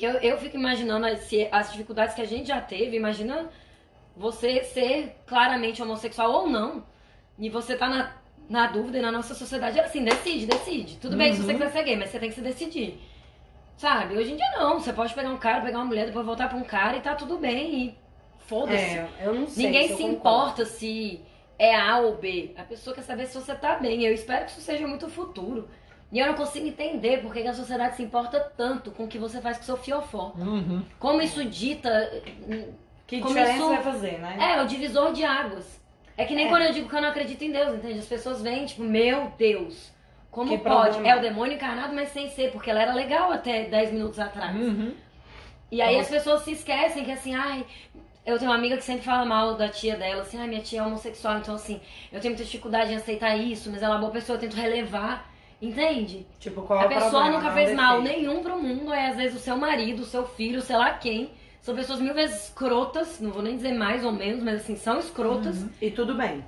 Eu, eu fico imaginando as, se- as dificuldades que a gente já teve. Imagina você ser claramente homossexual ou não. E você tá na, na dúvida e na nossa sociedade é assim, decide, decide. Tudo bem se você quiser ser gay, mas você tem que se decidir. Sabe? Hoje em dia não. Você pode pegar um cara, pegar uma mulher, depois voltar pra um cara e tá tudo bem. E foda-se. É, eu não sei. Ninguém se concordo. importa se é A ou B. A pessoa quer saber se você tá bem. Eu espero que isso seja muito futuro. E eu não consigo entender por que que a sociedade se importa tanto com o que você faz com o seu fiofó. Uhum. Como isso dita. Que Como diferença isso- vai fazer, né? É, o divisor de águas. É que nem É. quando eu digo que eu não acredito em Deus, entende? As pessoas vêm, tipo, meu Deus. Como Que pode? problema. É o demônio encarnado, mas sem ser, porque ela era legal até 10 minutos atrás. Uhum. E aí Então- as pessoas se esquecem que assim, ai, eu tenho uma amiga que sempre fala mal da tia dela, assim, ai, minha tia é homossexual, então assim, eu tenho muita dificuldade em aceitar isso, mas ela é uma boa pessoa, eu tento relevar, entende? Tipo, qual é a o pessoa problema? nunca Não fez mal nenhum pro mundo, é às vezes o seu marido, o seu filho, sei lá quem. São pessoas mil vezes escrotas, não vou nem dizer mais ou menos, mas assim, são escrotas. E tudo bem.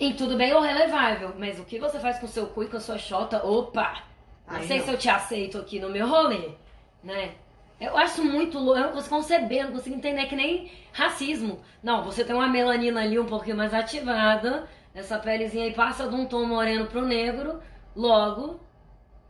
E tudo bem ou relevável, mas o que você faz com o seu cu e com a sua xota, opa! Não Aí sei não. se eu te aceito aqui no meu rolê, né? Eu acho muito louco, eu não consigo conceber, não consigo entender, é que nem racismo. Não, você tem uma melanina ali um pouquinho mais ativada, essa pelezinha aí passa de um tom moreno pro negro, logo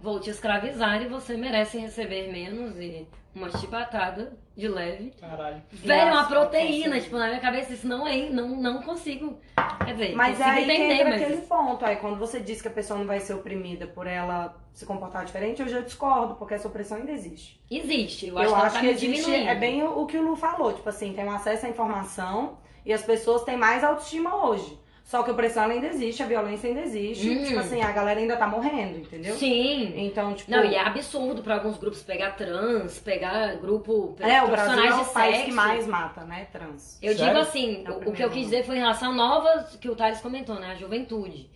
vou te escravizar e você merece receber menos e uma chibatada de leve. Caralho. Velho, uma proteína, tipo, na minha cabeça isso não é, não, não consigo. Quer dizer, Mas é consigo aí que entender, entra mas... aquele ponto. Aí quando você diz que a pessoa não vai ser oprimida por ela se comportar diferente, eu já discordo, porque essa opressão ainda existe. Existe, eu Eu acho acho, que ela tá que existe, diminuindo. é bem o, o que o Lu falou, tipo assim, tem um acesso à informação E as pessoas têm mais autoestima hoje. Só que a opressão ainda existe, a violência ainda existe. Hum. Tipo assim, a galera ainda tá morrendo, entendeu? Sim. Então, tipo. Não, e é absurdo pra alguns grupos pegar trans, pegar grupo É, o Brasil profissionais é o de país sexo. que mais mata, né? Trans. Eu Sério? digo assim, É o o, que eu quis dizer foi em relação à nova que o Thales comentou, né? A juventude.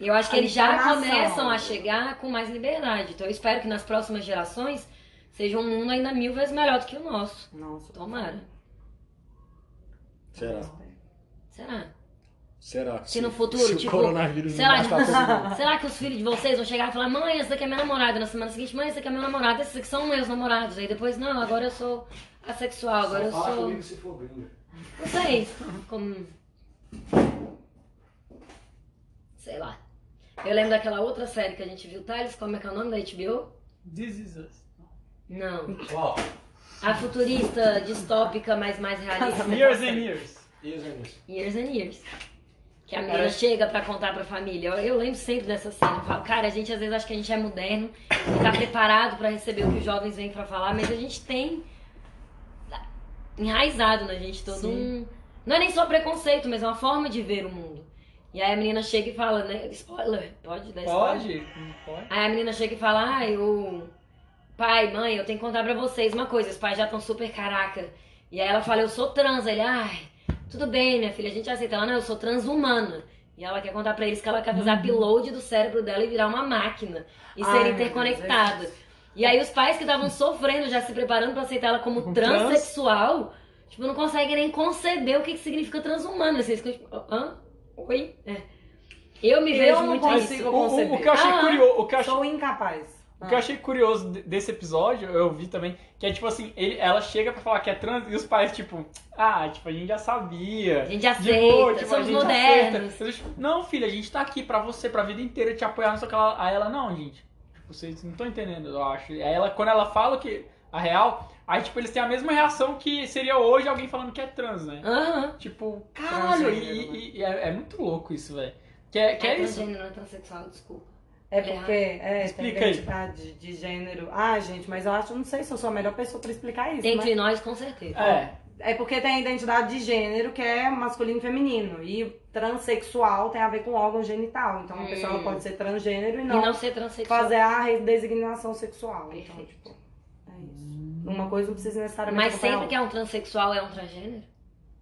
Eu acho que A eles já começam a chegar com mais liberdade. Então eu espero que nas próximas gerações seja um mundo ainda mil vezes melhor do que o nosso. Nossa. Tomara. Será? Será? Será? Se no futuro, se tipo, o coronavírus sei não lá, mata todo mundo. Será que os filhos de vocês vão chegar e falar, mãe, esse daqui é meu namorado? Na semana seguinte, mãe, esse daqui é meu namorado, esses aqui são meus namorados. Aí depois, não, agora eu sou assexual, agora eu Só fala sou. comigo se for gringo. Não sei. Como. Sei lá. Eu lembro daquela outra série que a gente viu, Thales, como é que é o nome da HBO? This is us. Não. Ó, A futurista distópica, mas mais realista. Years and years. isso é isso. Years and Years. Que a menina chega pra contar pra família. Eu, eu lembro sempre dessa cena. Eu falo, cara, a gente às vezes acha que a gente é moderno e tá preparado pra receber o que os jovens vêm pra falar, mas a gente tem enraizado na gente todo um. Não é nem só preconceito, mas é uma forma de ver o mundo. E aí a menina chega e fala, né? Spoiler, pode dar spoiler? Pode? Não pode? Aí a menina chega e fala, ai, o pai, mãe, eu tenho que contar pra vocês uma coisa, os pais já estão super caraca. E aí ela fala, eu sou trans. Ele, ai, tudo bem, minha filha, a gente aceita. Ela, não, eu sou transhumana. E ela quer contar pra eles que ela quer fazer upload do cérebro dela e virar uma máquina. E Ai, ser meu interconectada. Deus, E aí os pais que estavam sofrendo, já se preparando pra aceitar ela como Com transexual, tipo, não conseguem nem conceber o que, que significa transhumano. Eles ficam tipo, hã? Oi? É. Eu me Eu vejo não muito consigo nisso. O, o- o que eu achei Ah. curioso, o que eu achei, Sou incapaz. O que eu achei curioso de- desse episódio, eu vi também, que é tipo assim, ele, ela chega pra falar que é trans e os pais, tipo, ah, tipo, a gente já sabia. A gente já aceita, boa, tipo, a somos gente modernos. aceita. Tipo, não, filha, a gente tá aqui pra você, pra vida inteira te apoiar, não sei o que ela. Aí ela, não, gente. Tipo, vocês não estão entendendo, eu acho. Aí ela, quando ela fala que a real, aí, tipo, eles têm a mesma reação que seria hoje alguém falando que é trans, né? Aham. Tipo, caralho, Transgênero, e, né? e- e é, é muito louco isso, velho. Que é, que é, é isso. transgênero, não é transexual, desculpa. É porque é, Explica tem aí. identidade de gênero. Ah, gente, mas eu acho, não sei se eu sou a melhor pessoa pra explicar isso. Entre mas- nós, com certeza. É. É porque tem a identidade de gênero que é masculino e feminino. E transexual tem a ver com órgão genital. Então a Hum. pessoa ela pode ser transgênero e E não, não ser transexual. fazer a redesignação sexual. Então, Perfeito. tipo, é isso. Uma coisa não precisa necessariamente Mas sempre que a é um transexual é um transgênero?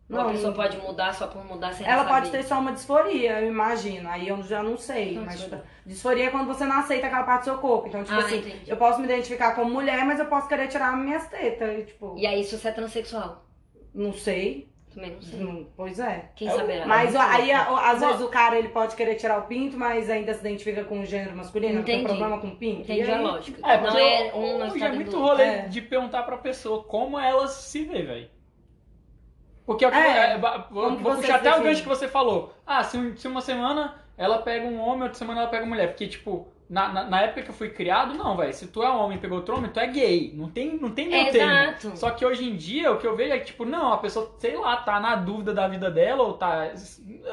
Ou Não, a pessoa pode mudar só por mudar sem Ela ela pode ter só uma disforia, eu imagino. Aí eu já não sei. Não, mas desculpa. disforia é quando você não aceita aquela parte do seu corpo. Então, tipo Ah, assim, entendi. eu posso me identificar como mulher, mas eu posso querer tirar minhas tetas. E, tipo, E aí, se você é transexual? não sei. Também não sei. Não- Pois é. Quem o- saberá? Mas aí, às vezes, o cara ele pode querer tirar o pinto, mas ainda se identifica com o gênero masculino, tem problema com o pinto. Entendi E a aí, lógica. É, não porque é eu- um é muito rolê É. de perguntar pra pessoa como ela se vê, velho. Porque é o que- É, é, vou, vou puxar até o gancho que você falou. Ah, se, um- se uma semana ela pega um homem, outra semana ela pega uma mulher. Porque, tipo, na, na, na época que eu fui criado, não, velho. Se tu é um homem e pegou outro homem, tu é gay. Não tem, não tem meio termo. Exato. Só que hoje em dia, o que eu vejo é que, tipo, não, a pessoa, sei lá, tá na dúvida da vida dela ou tá.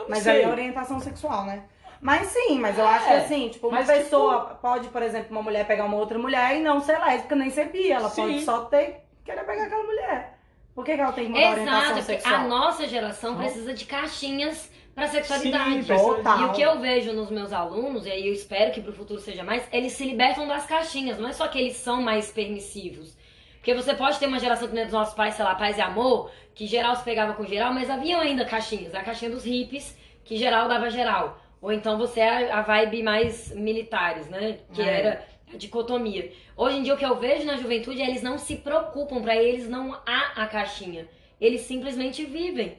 Mas sei. aí é orientação sexual, né? Mas sim, mas eu acho que É, assim, tipo, uma mas, pessoa pode, por exemplo, uma mulher pegar uma outra mulher e não ser lésbica nem ser bi. Ela Sim. pode só ter querer pegar aquela mulher. Por que, que ela tem que mudar a orientação Exato, porque sexual? a nossa geração precisa de caixinhas pra sexualidade. Sim, Total. E o que eu vejo nos meus alunos, e aí eu espero que pro futuro seja mais, eles se libertam das caixinhas. Não é só que eles são mais permissivos. Porque você pode ter uma geração que nem dos nossos pais, sei lá, paz e amor, que geral se pegava com geral, mas haviam ainda caixinhas. A caixinha dos hippies, que geral dava geral. Ou então você é a vibe mais militares, né? Que É. era a dicotomia. Hoje em dia o que eu vejo na juventude é eles não se preocupam, pra eles não há a caixinha. Eles simplesmente vivem.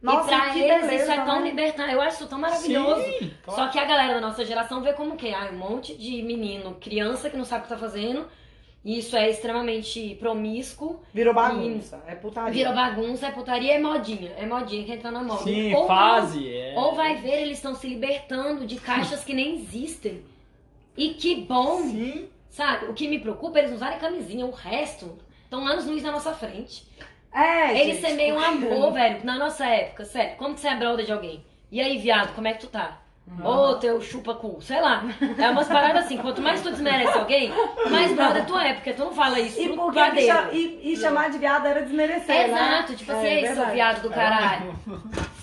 Nossa, e pra que eles beleza, isso é tão né? libertário. Eu acho isso tão maravilhoso. Sim, claro. Só que a galera da nossa geração vê como que ah, um monte de menino, criança que não sabe o que tá fazendo. E isso é extremamente promíscuo. Virou bagunça, é putaria. Vira bagunça, é putaria, é modinha. É modinha que entra na moda. Sim, ou fase. É. Não, ou vai ver, eles estão se libertando de caixas que nem existem. E que bom, Sim. sabe? O que me preocupa é eles usarem camisinha. O resto estão anos luz na nossa frente. É, Eles gente, semeiam porque- amor, velho. Na nossa época, sério. Como que você é brother de alguém? E aí, viado, como é que tu tá? Ô, teu chupa-cu, sei lá. É umas paradas assim, quanto mais tu desmerece alguém, mais brother tu é, porque tu não fala isso E, pro padeiro. e, e chamar de viado era desmerecer, né? Exato, tipo É, assim, ei, seu verdade. viado do caralho,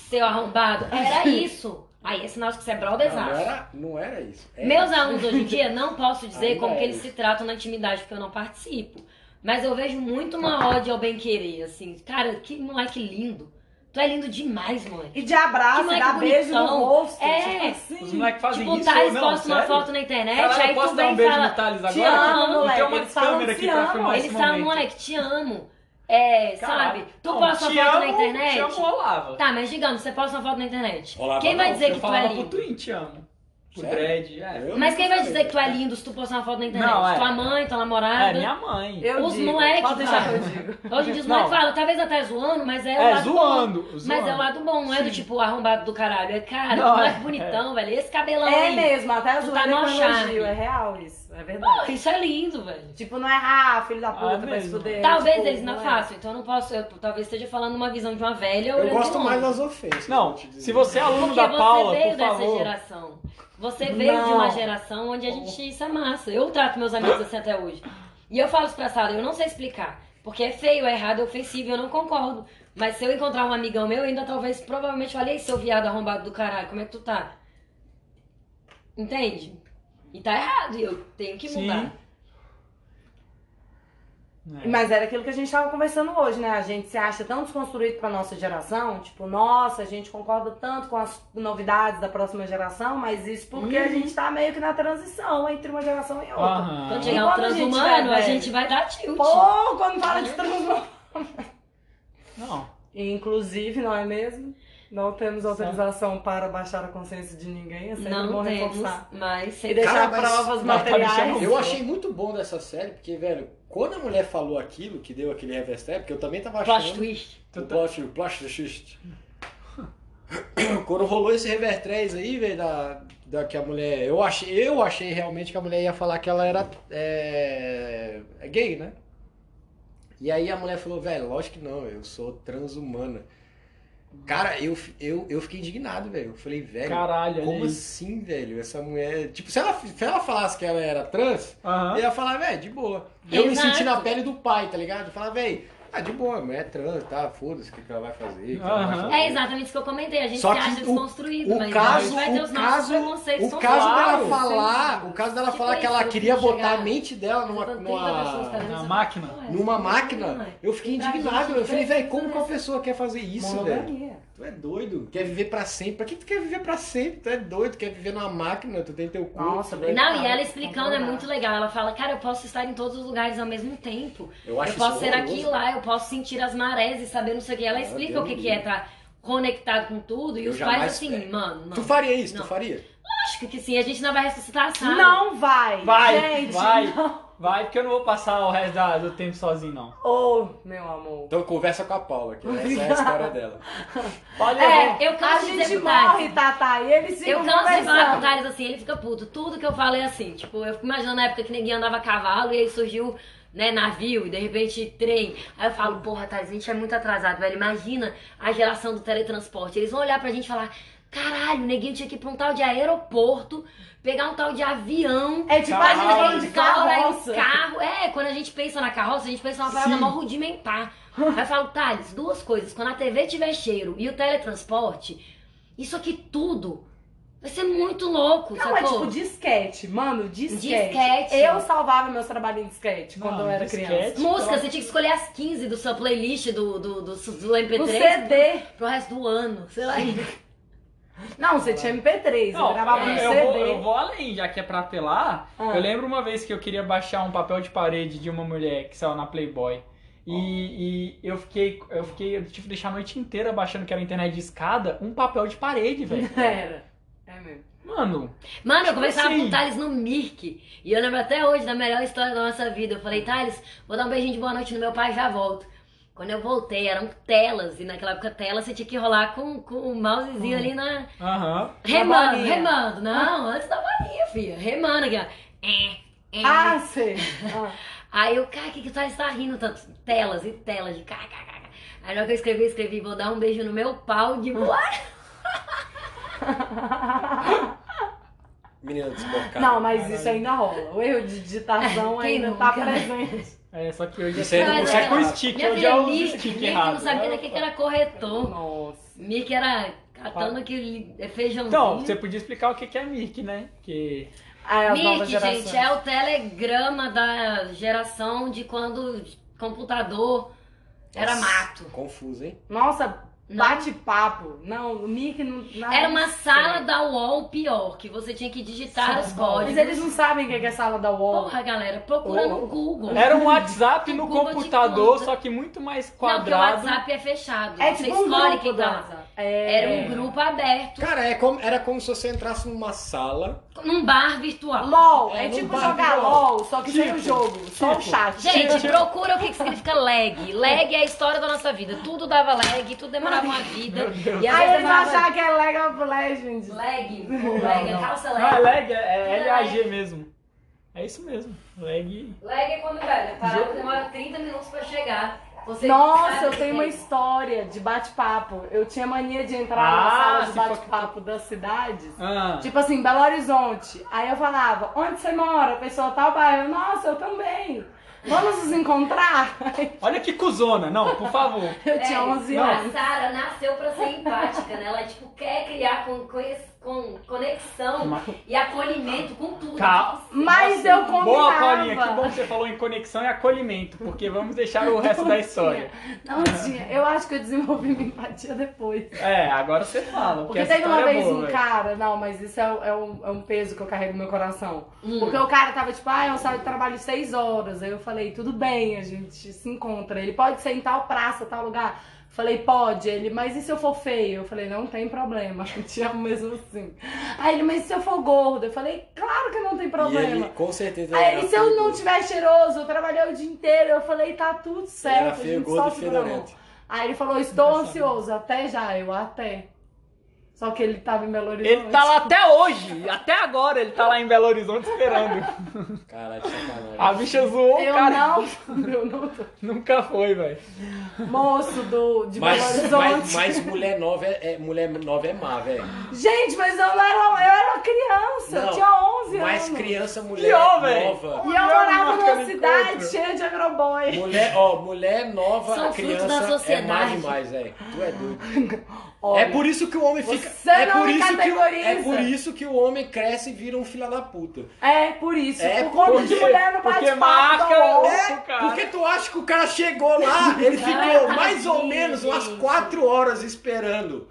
seu arrombado. Era isso. Aí é sinal de que você é Não, brother, não era, não era isso. Era Meus alunos hoje em dia, não posso dizer como é que eles isso. se tratam na intimidade, porque eu não participo. Mas eu vejo muito uma ódio ao bem querer, assim. Cara, que moleque lindo. Tu é lindo demais, mãe. E de abraço, moleque dar beijo no rosto. É. tipo assim. Os moleques fazem tipo, o isso. Thales não, posta uma foto na internet, Caralho, aí eu posso tu dar vem um beijo fala, no Thales Te agora? amo, Não tem moleque. uma Eles falam, câmera aqui "Te pra amo". filmar Eles falam, moleque, te amo. É, Caralho. sabe? Tu Não, posta te uma foto amo, na internet. Te amo, rolava. Tá, mas digamos, você posta uma foto na internet. Rolava Quem vai não, dizer eu que tu é falava pro lindo? Twin, te amo. Pro Sério? Dredd, é. Eu Mas quem vai falei. dizer que tu é lindo se tu postar uma foto na internet? Não, é. Tua mãe, tua É, namorada? minha mãe. Eu Os digo, moleques, Pode deixar que eu digo. Hoje em dia os Não. moleques falam, talvez até zoando, mas é, o É, lado zoando, bom. zoando. Mas é o lado bom, não é do tipo arrombado do caralho. É cara, Não, moleque é, bonitão, velho. Esse cabelão É aí. mesmo, até zoeira tá mó elogio. É real isso, é Pô, verdade. isso é lindo, velho. Tipo, não é, ah, filho da puta, Ah, vai se fuder. Talvez tipo, eles não é. façam, então eu não posso. Eu talvez esteja falando uma visão de uma velha Eu olhando gosto mais das ofensas. Não, se você é aluno Porque da você Paula, veio por dessa favor. geração. Você veio de Não. uma geração onde a gente isso é massa. Eu trato meus amigos assim até hoje. E eu falo isso pra sala, eu não sei explicar. Porque é feio, é errado, é ofensivo, eu não concordo. Mas se eu encontrar um amigão meu, eu ainda talvez, provavelmente, falei, seu viado arrombado do caralho, como é que tu tá? Entende? E tá errado, e eu tenho que Sim. mudar. É. Mas era aquilo que a gente tava conversando hoje, né? A gente se acha tão desconstruído pra nossa geração, tipo, nossa, a gente concorda tanto com as novidades da próxima geração, mas isso porque a gente tá meio que na transição entre uma geração e outra. Aham. Quando chegar um a gente transhumano, a velho? gente vai dar tilt. Pô, quando fala de transformação. Não. Inclusive, não é mesmo? Não temos autorização para baixar a consciência de ninguém, é sempre não bom temos, reforçar. mas E deixar Cara, mas- provas mas tá materiais. Eu achei muito bom dessa série, porque, velho, quando a mulher falou aquilo, que deu aquele reverse, porque eu também tava achando... Plot twist. O plot, o plot twist. Quando rolou esse Rever 3 aí, velho, da, da que a mulher. Eu achei, eu achei realmente que a mulher ia falar que ela era é, é gay, né? E aí a mulher falou, velho, lógico que não, eu sou transhumana. Cara, eu, eu, eu fiquei indignado, velho. Eu falei, velho, Caralho, como aí. assim, velho? Essa mulher. Tipo, se ela, se ela falasse que ela era trans, Aham. eu ia falar, velho, de boa. Eu me senti na pele do pai, tá ligado? Eu falava, velho, ah, de boa, mulher é trans, tá? Foda-se o que, que ela vai fazer. o que ela vai Aham. fazer. É exatamente isso que eu comentei. A gente Só se que acha o- desconstruído, o mas caso- vai ter o os nossos caso- preconceitos. O caso dela falar, o caso dela Tipo falar que isso, ela eu queria botar a chegar- mente dela numa, Botando 30 pessoas numa, Na máquina. Numa máquina, é. eu fiquei Pra indignado. gente Eu falei, velho, como que uma pessoa quer fazer isso, velho? Monogamia. Tu é doido, quer viver pra sempre. Pra que tu quer viver pra sempre? Tu é doido, quer viver numa máquina, tu tem teu corpo. Nossa, velho. Não, e ela explicando é muito legal. Ela fala, cara, eu posso estar em todos os lugares ao mesmo tempo. Eu acho eu posso ser horroroso. aqui e lá, eu posso sentir as marés e saber não sei o que. Ela Ah, explica Deus o que, que é estar conectado com tudo. E Eu os pais assim, é. mano, não. Tu faria isso? Não. Tu faria? Acho que sim, a gente não vai ressuscitar a sala. Não vai! Vai, gente, vai. não. Vai, porque eu não vou passar o resto da- do tempo sozinho, não. Ô, meu amor. Então conversa com a Paula, que essa é a história dela. Pode É, eu a canso de dizer gente morre, Tata, e eles ficam Eu canso de falar com o. Thales assim, ele fica puto. Tudo que eu falo é assim. Tipo, eu fico imaginando na época que ninguém andava a cavalo e aí surgiu, né, navio e de repente trem. Aí eu falo, porra, Thales, a gente é muito atrasado, velho. Imagina a geração do teletransporte. Eles vão olhar pra gente e falar: caralho, o neguinho tinha que ir pra um tal de aeroporto, pegar um tal de avião. É tipo a Caralho. gente falando de carroça. Carro, é, quando a gente pensa na carroça, a gente pensa numa parada mó rudimentar. Aí eu falo, Thales, duas coisas. Quando a TV tiver cheiro e o teletransporte, isso aqui tudo vai ser muito louco, Não, é sacou? tipo disquete, mano, disquete. Disquete. Eu salvava meus trabalhinhos de disquete quando Não, eu era disquete. criança. Música, você tinha que escolher as 15 do sua playlist do, do, do, do MP3 No CD. pro resto do ano, sei lá. Não, você tinha MP3, eu Não, gravava no eu, CD. vou, eu vou além, já que é pra apelar. Ah. Eu lembro uma vez que eu queria baixar um papel de parede de uma mulher que saiu na Playboy. E, e eu fiquei, eu fiquei, eu tive que deixar a noite inteira baixando que era internet de escada, um papel de parede, velho. Era. É mesmo. Mano, Mano, eu Tipo conversava assim. com o Thales no Mirk. E eu lembro até hoje da melhor história da nossa vida. Eu falei, Thales, vou dar um beijinho de boa noite no meu pai e já volto. Quando eu voltei, eram telas. E naquela época, tela você tinha que rolar com, com o mousezinho ali na. aham. Remando, balinha. remando. Não, antes da balinha, filha. Remando aqui, ó. É, é. Ah, sei. Ah. Aí eu, cara, o que que o Thales tá rindo tanto? Telas e telas de kkk. Aí na hora que eu escrevi, eu escrevi, vou dar um beijo no meu pau de boa. Menina desbocada. Não, mas isso ainda rola. O erro de digitação Quem ainda nunca, tá presente. É, só que hoje Isso aí não é, é com stick, Minha hoje filha, é o stick Mick errado. não sabia nem o que que era corretor. Nossa. Mick era catando aquele feijãozinho. Então, você podia explicar o que que é Mirk, né? Que Mick, gerações. gente, é o telegrama da geração de quando computador era mato. Confuso, hein? Nossa. Bate-papo. Não, o Mickey não. não Era uma sala da UOL pior, que você tinha que digitar os Mas códigos. eles não sabem o que é sala da UOL. Porra, galera, procura no Google. era um WhatsApp no computador, só que muito mais Não, porque o quadrado. WhatsApp é fechado. É você tipo um escolhe grupo quem tá. WhatsApp. É. Era um grupo aberto, Cara, é como, era como se você entrasse numa sala. num bar virtual. LOL, É, é, tipo jogar virtual. LOL, só que sem o Tipo, jogo, só o tipo. chat. Gente, procura o que que significa lag. Lag é a história da nossa vida. Tudo dava lag, tudo demorava uma vida. E Aí eles demorava... achar que é League of Legends. Lag, pô, lag, é calça Não, é lag. lag, é, é LAG mesmo. É isso mesmo. Lag. Lag é quando, velho, a parada demora 30 minutos pra chegar. Você Nossa, eu tenho uma história de bate-papo. Eu tinha mania de entrar Ah, na sala de for- bate-papo das cidades. Ah, Tipo assim, Belo Horizonte. Aí eu falava, onde você mora? A pessoa tal bairro. Nossa, eu também. Vamos nos encontrar? olha que cuzona. Não, por favor. Eu tinha 11 não. A anos. Sara nasceu pra ser empática, né? Ela, tipo, quer criar com, conhe- com conexão Mas- e acolhimento com tudo. Calma. Mas eu combinava. Boa, Paulinha, que bom que você falou em conexão e acolhimento, porque vamos deixar o resto da história. Não tinha. Eu acho que eu desenvolvi minha empatia depois. É, agora você fala. Porque essa teve uma é vez boa, um cara, não, mas isso é, é um, é um peso que eu carrego no meu coração. Hum. Porque o cara tava tipo, ah, eu saio de trabalho seis horas. Aí eu falei, tudo bem, a gente se encontra. Ele pode ser em tal praça, tal lugar. Falei, pode. Ele, mas e se eu for feio? Eu falei, não tem problema, eu te amo mesmo assim. Aí ele, mas e se eu for gordo? Eu falei, claro que não tem E problema. ele, com certeza, Aí ele, se eu não tiver cheiroso, eu trabalhei o dia inteiro. Eu falei, tá tudo Ele certo, era a feio, gente gordo e fedorento. Aí ele falou, estou ansioso, até já, eu até. Só que ele tava em Belo Horizonte. Ele tá lá até hoje, até agora ele tá lá em Belo Horizonte esperando. Caralho, sacanagem. A bicha zoou, Eu cara. não, eu não tô. Nunca foi, velho. Moço do, de Mas, Belo mas, Horizonte. mas mulher nova é, é- mulher nova é má, velho. Gente, mas eu não era, eu era criança, eu Não, tinha 11 Mas anos. criança, mulher Pior, nova. E eu morava numa cidade encontro. cheia de agroboy. Mulher, ó, mulher nova, São criança da é má sociedade. demais, velho. Tu é doido. Olha, é por isso que o homem fica. Você é por me isso que o-. É por isso que o homem cresce e vira um filho da puta. É, por isso. É, por conta porque- de mulher no porque marca É, cara. porque tu acha que o cara chegou lá, ele ficou Ai, mais ou menos umas quatro horas esperando.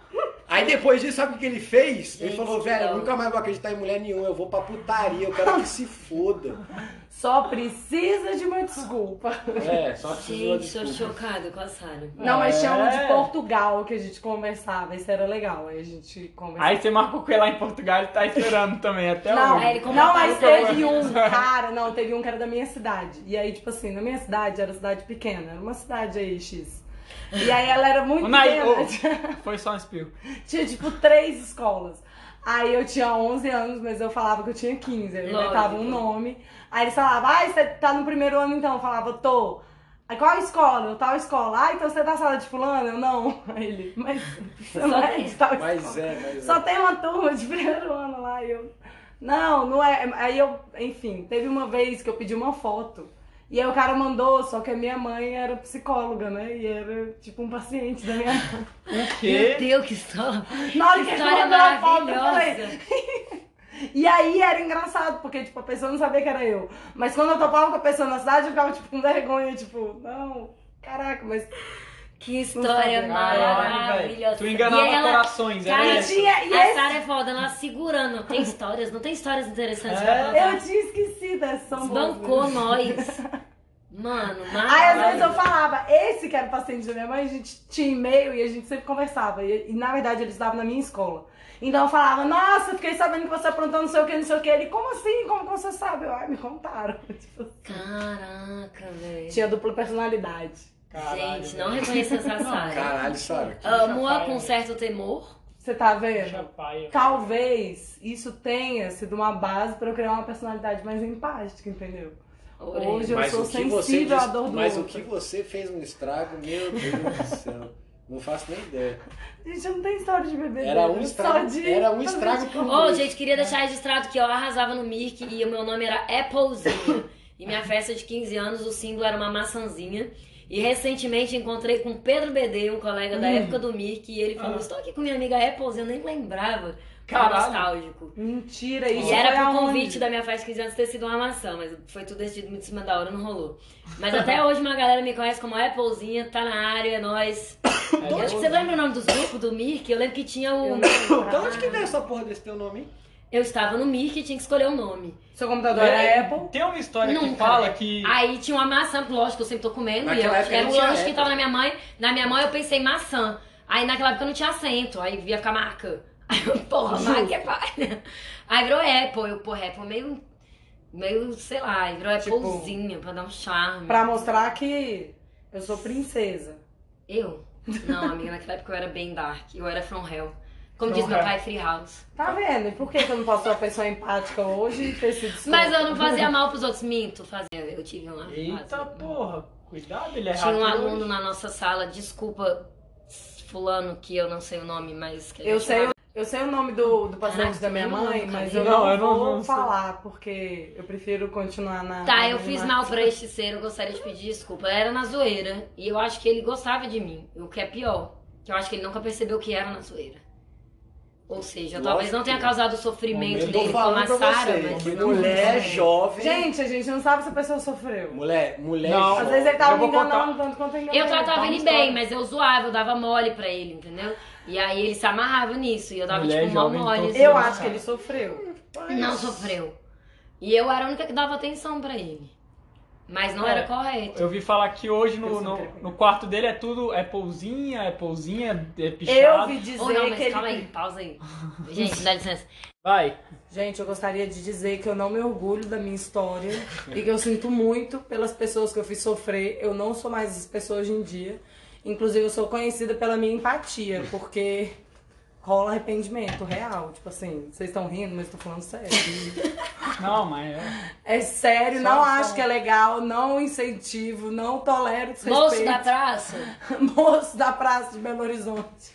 Aí depois disso, sabe o que ele fez? ele Gente, falou, velho, eu nunca mais vou acreditar em mulher nenhuma, eu vou pra putaria, eu quero que se foda. Só precisa de uma desculpa. É, só precisa de uma Gente, tô chocada com a Sara. Não, mas tinha um de É. Portugal que a gente conversava, isso era legal. Aí a gente conversava. Aí você marcou com ele lá em Portugal, ele tá esperando também, até Não, hoje. Aí ele não, mas teve um cara, não, teve um que era da minha cidade. E aí, tipo assim, na minha cidade era cidade pequena, era uma cidade aí, X. E aí ela era muito pequena. ô, foi só um espirro. Tinha, tipo, três escolas. Aí eu tinha 11 anos, mas eu falava que eu tinha 15. Aí eu inventava um nome. Aí eles falavam, ah, você tá no primeiro ano então? Eu falava, tô. Aí qual escola? Eu tal escola. Ah, então você é da sala de fulano? Eu não. Aí ele, mas você não é de tal Mas escola. é, mas Só é. tem uma turma de primeiro ano lá. E eu, não, não é. Aí eu, enfim, teve uma vez que eu pedi uma foto. E aí o cara mandou, só que a minha mãe era psicóloga, né? E era tipo um paciente da minha mãe. O Meu quê? Deus, que história. Na hora que História mandou a foto, eu falei. maravilhosa. E aí era engraçado, porque tipo, a pessoa não sabia que era eu. Mas quando eu topava com a pessoa na cidade, eu ficava tipo com vergonha, tipo, não, caraca, mas. Que história maravilhosa. Tu enganava E ela- corações, Cara, era E isso. tinha. E A esse, Sara é foda, ela segurando. Tem histórias, não tem histórias interessantes É. pra contar. eu tinha esquecido essa são boas, Bancou né? nós. Mano, Aí às vezes eu falava, esse que era o paciente da minha mãe, a gente tinha e-mail e a gente sempre conversava. E, e, na verdade eles estavam na minha escola. Então eu falava, nossa, fiquei sabendo que você aprontou não sei o que, não sei o que. Ele, como assim? Como que você sabe? Eu, ai, me contaram. Tipo, Caraca, velho. tinha dupla personalidade. Caralho, Gente, não velho. reconheço essa Sara. Caralho, Sara. Amo-a Chapai, com certo temor. Você tá vendo? Chapai, Talvez isso tenha sido uma base pra eu criar uma personalidade mais empática, entendeu? Hoje eu Mas sou o sensível à dor do Mas o outro. que você fez um estrago, meu Deus do céu. Não faço nem ideia. Gente, eu não tenho história de bebê. Era um estrago, era um estrago por Ô, noite. gente, queria deixar registrado que eu arrasava no Mirk e o meu nome era Applezinho. e minha festa de 15 anos, o símbolo era uma maçãzinha. E recentemente encontrei com o Pedro BD, um colega da época do Mirk, e ele falou: Ah. Estou aqui com minha amiga Applezinho, eu nem lembrava. Caralho. nostálgico. Mentira, isso E era pro convite da minha de 15 anos ter sido uma maçã, mas foi tudo decidido muito em cima da hora, não rolou. Mas até hoje uma galera me conhece como Applezinha, tá na área, é nóis. Eu- Você lembra o nome dos grupos do Mirk? Eu lembro que tinha o. Da onde que veio essa porra desse teu nome, hein? Eu estava no Mirk e tinha que escolher o nome. Seu computador era Apple? Tem uma história que Nunca, fala né? que. Aí tinha uma maçã, lógico, eu sempre tô comendo. E eu, Naquela época era o lanche que Apple. tava na minha mãe. Na minha mão eu pensei em maçã. Aí naquela época não tinha acento. Aí ia ficar marca. Aí eu, porra, marca é palha. Aí virou Apple. Eu, porra, Apple meio. Meio, sei lá, aí virou Tipo, Applezinha pra dar um charme. Pra mostrar que eu sou princesa. Eu? Não, amiga, naquela época eu era bem dark. Eu era from hell. Como diz meu hell. pai, free house. Tá vendo? E por que, eu não posso ser uma pessoa empática hoje e ter sido Mas eu não fazia mal pros outros, minto. Fazia. Eu tive uma. Eita fase- porra, cuidado, ele é Tinha um aluno hoje. na nossa sala, desculpa, fulano, que eu não sei o nome, mas Eu sei, chamava- eu sei o nome do, do paciente Caraca, da minha mãe, mas eu Não, não, eu não- vou não sei. falar, porque eu prefiro continuar na. Tá, na eu fiz mal pra este ser, eu gostaria de pedir desculpa. Era na zoeira, e eu acho que ele gostava de mim, o que é pior. Que eu acho que ele nunca percebeu que era na zoeira. Ou seja, eu talvez Lógico não tenha causado o sofrimento dele como a você, mas... mulher jovem. Gente, a gente não sabe se a pessoa sofreu. Mulher, mulher Não. Às jovem. vezes ele tava me enganando tanto quanto eu enganei. Eu tratava ele bem, mas eu zoava, eu dava mole pra ele, entendeu? E aí ele se amarrava nisso, e eu dava Mulher tipo mal mole. então, assim. Eu acho cara. que ele sofreu. Não sofreu. E eu era a única que dava atenção pra ele. Mas não É, era correto. Eu vi falar que hoje no, Eu no, no quarto dele é tudo Applezinha, Applezinha, é Eu pichado. vi dizer Ou não, mas que calma ele. aí, pausa aí. Gente, dá licença. Vai. Gente, eu gostaria de dizer que eu não me orgulho da minha história e que eu sinto muito pelas pessoas que eu fiz sofrer. Eu não sou mais essa pessoa hoje em dia. Inclusive, eu sou conhecida pela minha empatia, porque rola arrependimento real. Tipo assim, vocês estão rindo, mas eu tô falando sério. Não, mas é. É sério, Só- não só- acho que é legal, não incentivo, não tolero desrespeito. Moço da praça. Moço da praça de Belo Horizonte.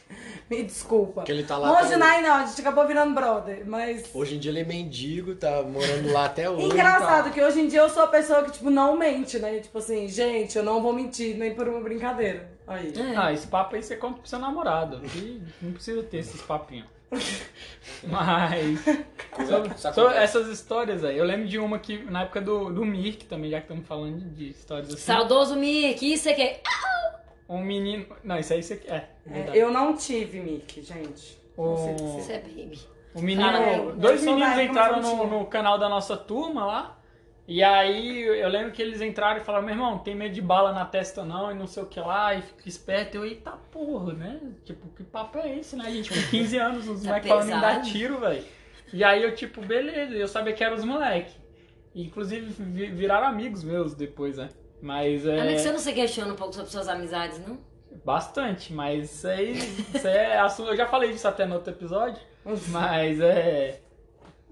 Me desculpa. Que ele tá lá até não, não, a gente acabou virando brother, mas... Hoje em dia ele é mendigo, tá morando lá até hoje. Engraçado que hoje em dia eu sou a pessoa que, tipo, não mente, né? Tipo assim, gente, eu não vou mentir nem por uma brincadeira. Aí. Ah, esse papo aí você conta pro seu namorado. que não precisa ter esses papinhos. Mas. sobre- Isso sobre acontece. essas histórias aí. Eu lembro de uma que na época do, do Mirk também, já que estamos falando de, histórias assim. Saudoso Mick, isso aqui. Um menino. Não, isso aí você é. É, eu não tive Mickey, gente. Não sei O- Isso é baby. O menino, eu- dois meninos entraram no, no canal da nossa turma lá. E aí eu lembro que eles entraram e falaram, meu irmão, tem medo de bala na testa não, e não sei o que lá, e fica esperto. Eu, eita porra, né? Tipo, que papo é esse, né, gente? Com 15 anos, os Tá moleques falando em dar tiro, velho. E aí eu, tipo, beleza, eu sabia que eram os moleques. Inclusive vi- viraram amigos meus depois, né? Mas é. Amigo, você não se questiona um pouco sobre suas amizades, não? Bastante, mas isso aí, isso é assunto. Eu já falei disso até no outro episódio, mas é.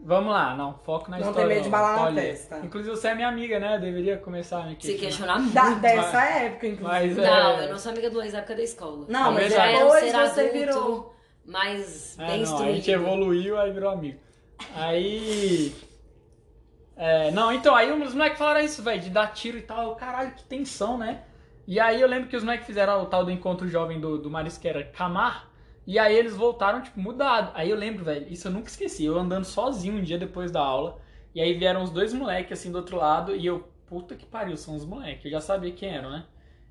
Vamos lá, não, foco na Não história. tem medo de balar na Olha, testa. Inclusive você é minha amiga, né? Eu deveria começar a me Se questionar. questionar muito. Da, dessa época, inclusive. Mas é. Não, eu não sou amiga do ex da época da escola. Não, É mas. Já era um depois ser adulto, virou. mais É, bem não, a gente instruído. evoluiu, aí virou amigo. Aí. É, não, então, aí os moleques falaram isso, velho, de dar tiro e tal. Caralho, que tensão, né? E aí eu lembro que os moleques fizeram o tal do encontro jovem do, do Marisqueira Camar. E aí eles voltaram, tipo, mudado. Aí eu lembro, velho, isso eu nunca esqueci. Eu andando sozinho um dia depois da aula. E aí vieram os dois moleques, assim, do outro lado. E eu, puta que pariu, são os moleques. Eu já sabia quem eram, né?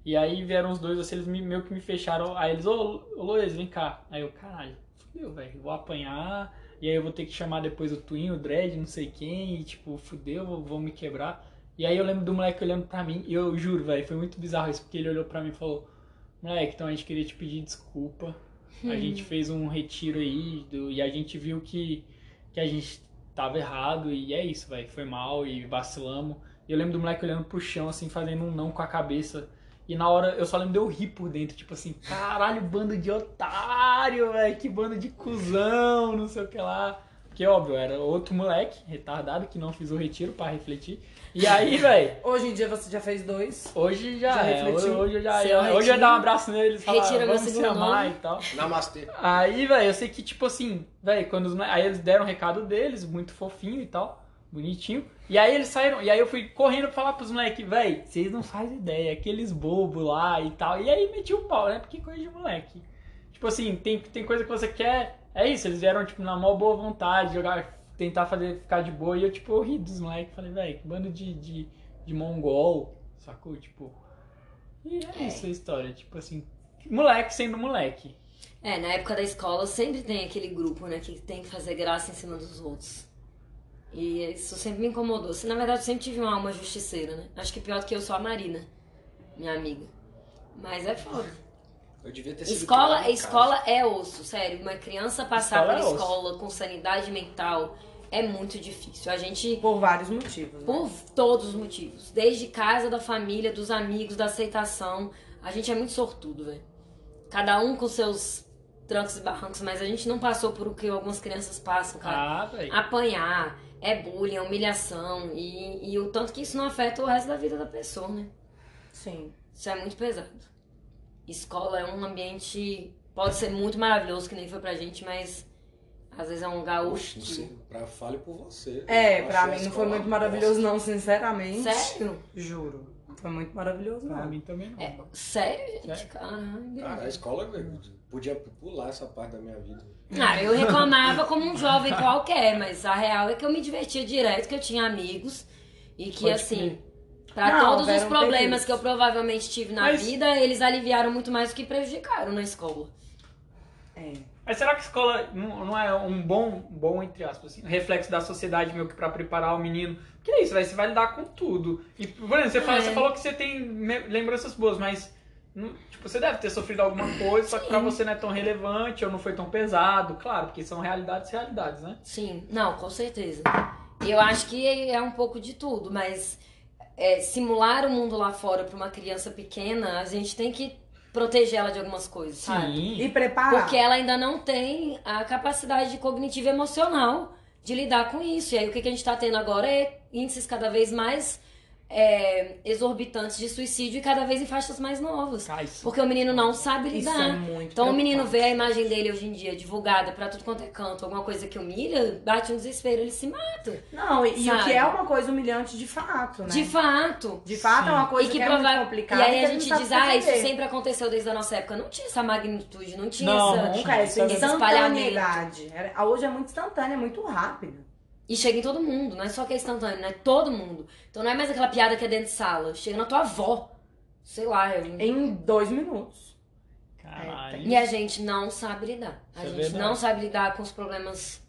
E aí vieram os dois, assim, eles me- meio que me fecharam. Aí eles, ô, ô Luiz, vem cá. Aí eu, caralho, fudeu, velho, vou apanhar. E aí eu vou ter que chamar depois o Twin, o Dredd, não sei quem. E tipo, fudeu, vou, vou me quebrar. E aí eu lembro do moleque olhando pra mim. E eu juro, velho, foi muito bizarro isso. Porque ele olhou pra mim e falou: Moleque, então a gente queria te pedir desculpa. A gente fez um retiro aí do- e a gente viu que, que a gente tava errado e é isso, velho. Foi mal e vacilamos. E eu lembro do moleque olhando pro chão, assim, fazendo um não com a cabeça. E na hora eu só lembro de eu rir por dentro, tipo assim, caralho, bando de otário, velho, que bando de cuzão, não sei o que lá. Porque, óbvio, era outro moleque, retardado, que não fiz o retiro pra refletir. E aí, velho, Hoje em dia você já fez dois. hoje já, Já é. refletiu? Hoje eu já Seu ia. Hoje eu ia dar um abraço neles falar, Retira vamos se amar nome. e tal. Namastê. Aí, velho, eu sei que, tipo assim, velho, quando os, aí eles deram o recado deles, muito fofinho e tal, bonitinho. E aí eles saíram, e aí eu fui correndo pra falar pros moleques, velho, vocês não fazem ideia, aqueles bobos lá e tal. E aí meti o pau, né? Porque coisa de moleque. Tipo assim, tem, tem coisa que você quer, é isso, eles vieram, tipo, na maior boa vontade, jogar, tentar fazer, ficar de boa, e eu, tipo, eu ri dos moleques, falei, velho, que bando de, de, de mongol, sacou? Tipo. E é isso a história, tipo assim, moleque sendo moleque. É, na época da escola sempre tem aquele grupo, né, que tem que fazer graça em cima dos outros. E isso sempre me incomodou. Assim, na verdade, eu sempre tive uma alma justiceira, né? Acho que pior do que eu sou a Marina, minha amiga. Mas é foda. Eu devia ter sido Escola, escola é osso, sério. Uma criança passar Escola é por osso. escola com sanidade mental é muito difícil. A gente Por vários motivos. Né? por todos os motivos. Desde casa, da família, dos amigos, da aceitação. A gente é muito sortudo, velho. Cada um com seus trancos e barrancos, mas a gente não passou por o que algumas crianças passam, cara. Ah, velho. Apanhar, é bullying, é humilhação. E, e o tanto que isso não afeta o resto da vida da pessoa, né? Sim. Isso é muito pesado. Escola é um ambiente. Pode ser muito maravilhoso, que nem foi pra gente, mas às vezes é um não sei, pra, fale por você. É, pra mim não foi muito maravilhoso, não, sinceramente. Sério? Juro. Foi muito maravilhoso, Pra não. mim também não. É, sério, gente? Sério? Caralho. Cara, a escola eu podia pular essa parte da minha vida. Ah, eu reclamava como um jovem qualquer, mas a real é que eu me divertia direto, que eu tinha amigos e que, Pode assim, pra Não, todos os problemas que eu provavelmente tive na Mas- vida, eles aliviaram muito mais do que prejudicaram na escola. É. Mas será que a escola não é um bom, bom entre aspas, assim, reflexo da sociedade meio que pra preparar o menino? Que é isso, velho, você vai lidar com tudo. E, por exemplo, você, fala- É. você falou que você tem lembranças boas, mas tipo, você deve ter sofrido alguma coisa, só que pra você não é tão relevante ou não foi tão pesado, claro, porque são realidades e realidades, né? Sim, não, com certeza. E eu acho que é um pouco de tudo, mas é, simular o mundo lá fora pra uma criança pequena, a gente tem que proteger ela de algumas coisas, sabe? E preparar. Porque ela ainda não tem a capacidade cognitiva e emocional de lidar com isso. E aí o que que a gente está tendo agora é índices cada vez mais é, exorbitantes de suicídio e cada vez em faixas mais novas. Isso. Porque o menino não sabe Isso lidar. é muito Então o menino vê a imagem dele hoje em dia divulgada pra tudo quanto é canto, alguma coisa que humilha, bate um desespero, ele se mata. Não, e, e o que é uma coisa humilhante de fato, né? De fato. De fato é uma coisa e que, que é prova- muito E complicada. aí que a gente diz, ah, isso sempre aconteceu desde a nossa época. Não tinha essa magnitude, não tinha Não, essa. Nunca, essa Esse instantaneidade. Era- Hoje é muito instantânea, é muito rápida. E chega em todo mundo, não é só que é instantâneo, né? Todo mundo. Então não é mais aquela piada que é dentro de sala. Chega na tua avó. Sei lá. eu- Em dois minutos. Caralho. E a gente não sabe lidar. A Isso é gente verdade. não sabe lidar com os problemas.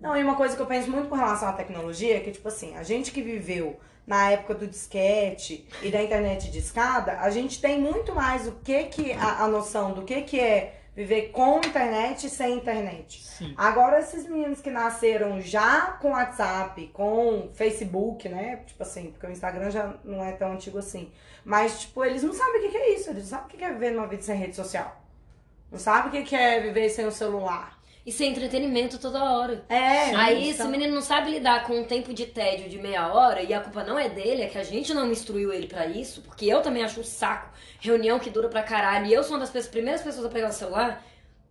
Não, e uma coisa que eu penso muito com relação à tecnologia é que, tipo assim, a gente que viveu na época do disquete e da internet de escada, a gente tem muito mais o que que a, a noção do que que é viver com internet e sem internet. Sim. Agora, esses meninos que nasceram já com WhatsApp, com Facebook, né? Tipo assim, porque o Instagram já não é tão antigo assim. Mas, tipo, eles não sabem o que é isso. Eles não sabem o que é viver numa vida sem rede social. Não sabem o que é viver sem o celular. E sem entretenimento toda hora. É, Aí, se então- o menino não sabe lidar com um tempo de tédio de meia hora, e a culpa não é dele, é que a gente não instruiu ele pra isso, porque eu também acho um saco reunião que dura pra caralho, e eu sou uma das pessoas- primeiras pessoas a pegar o celular.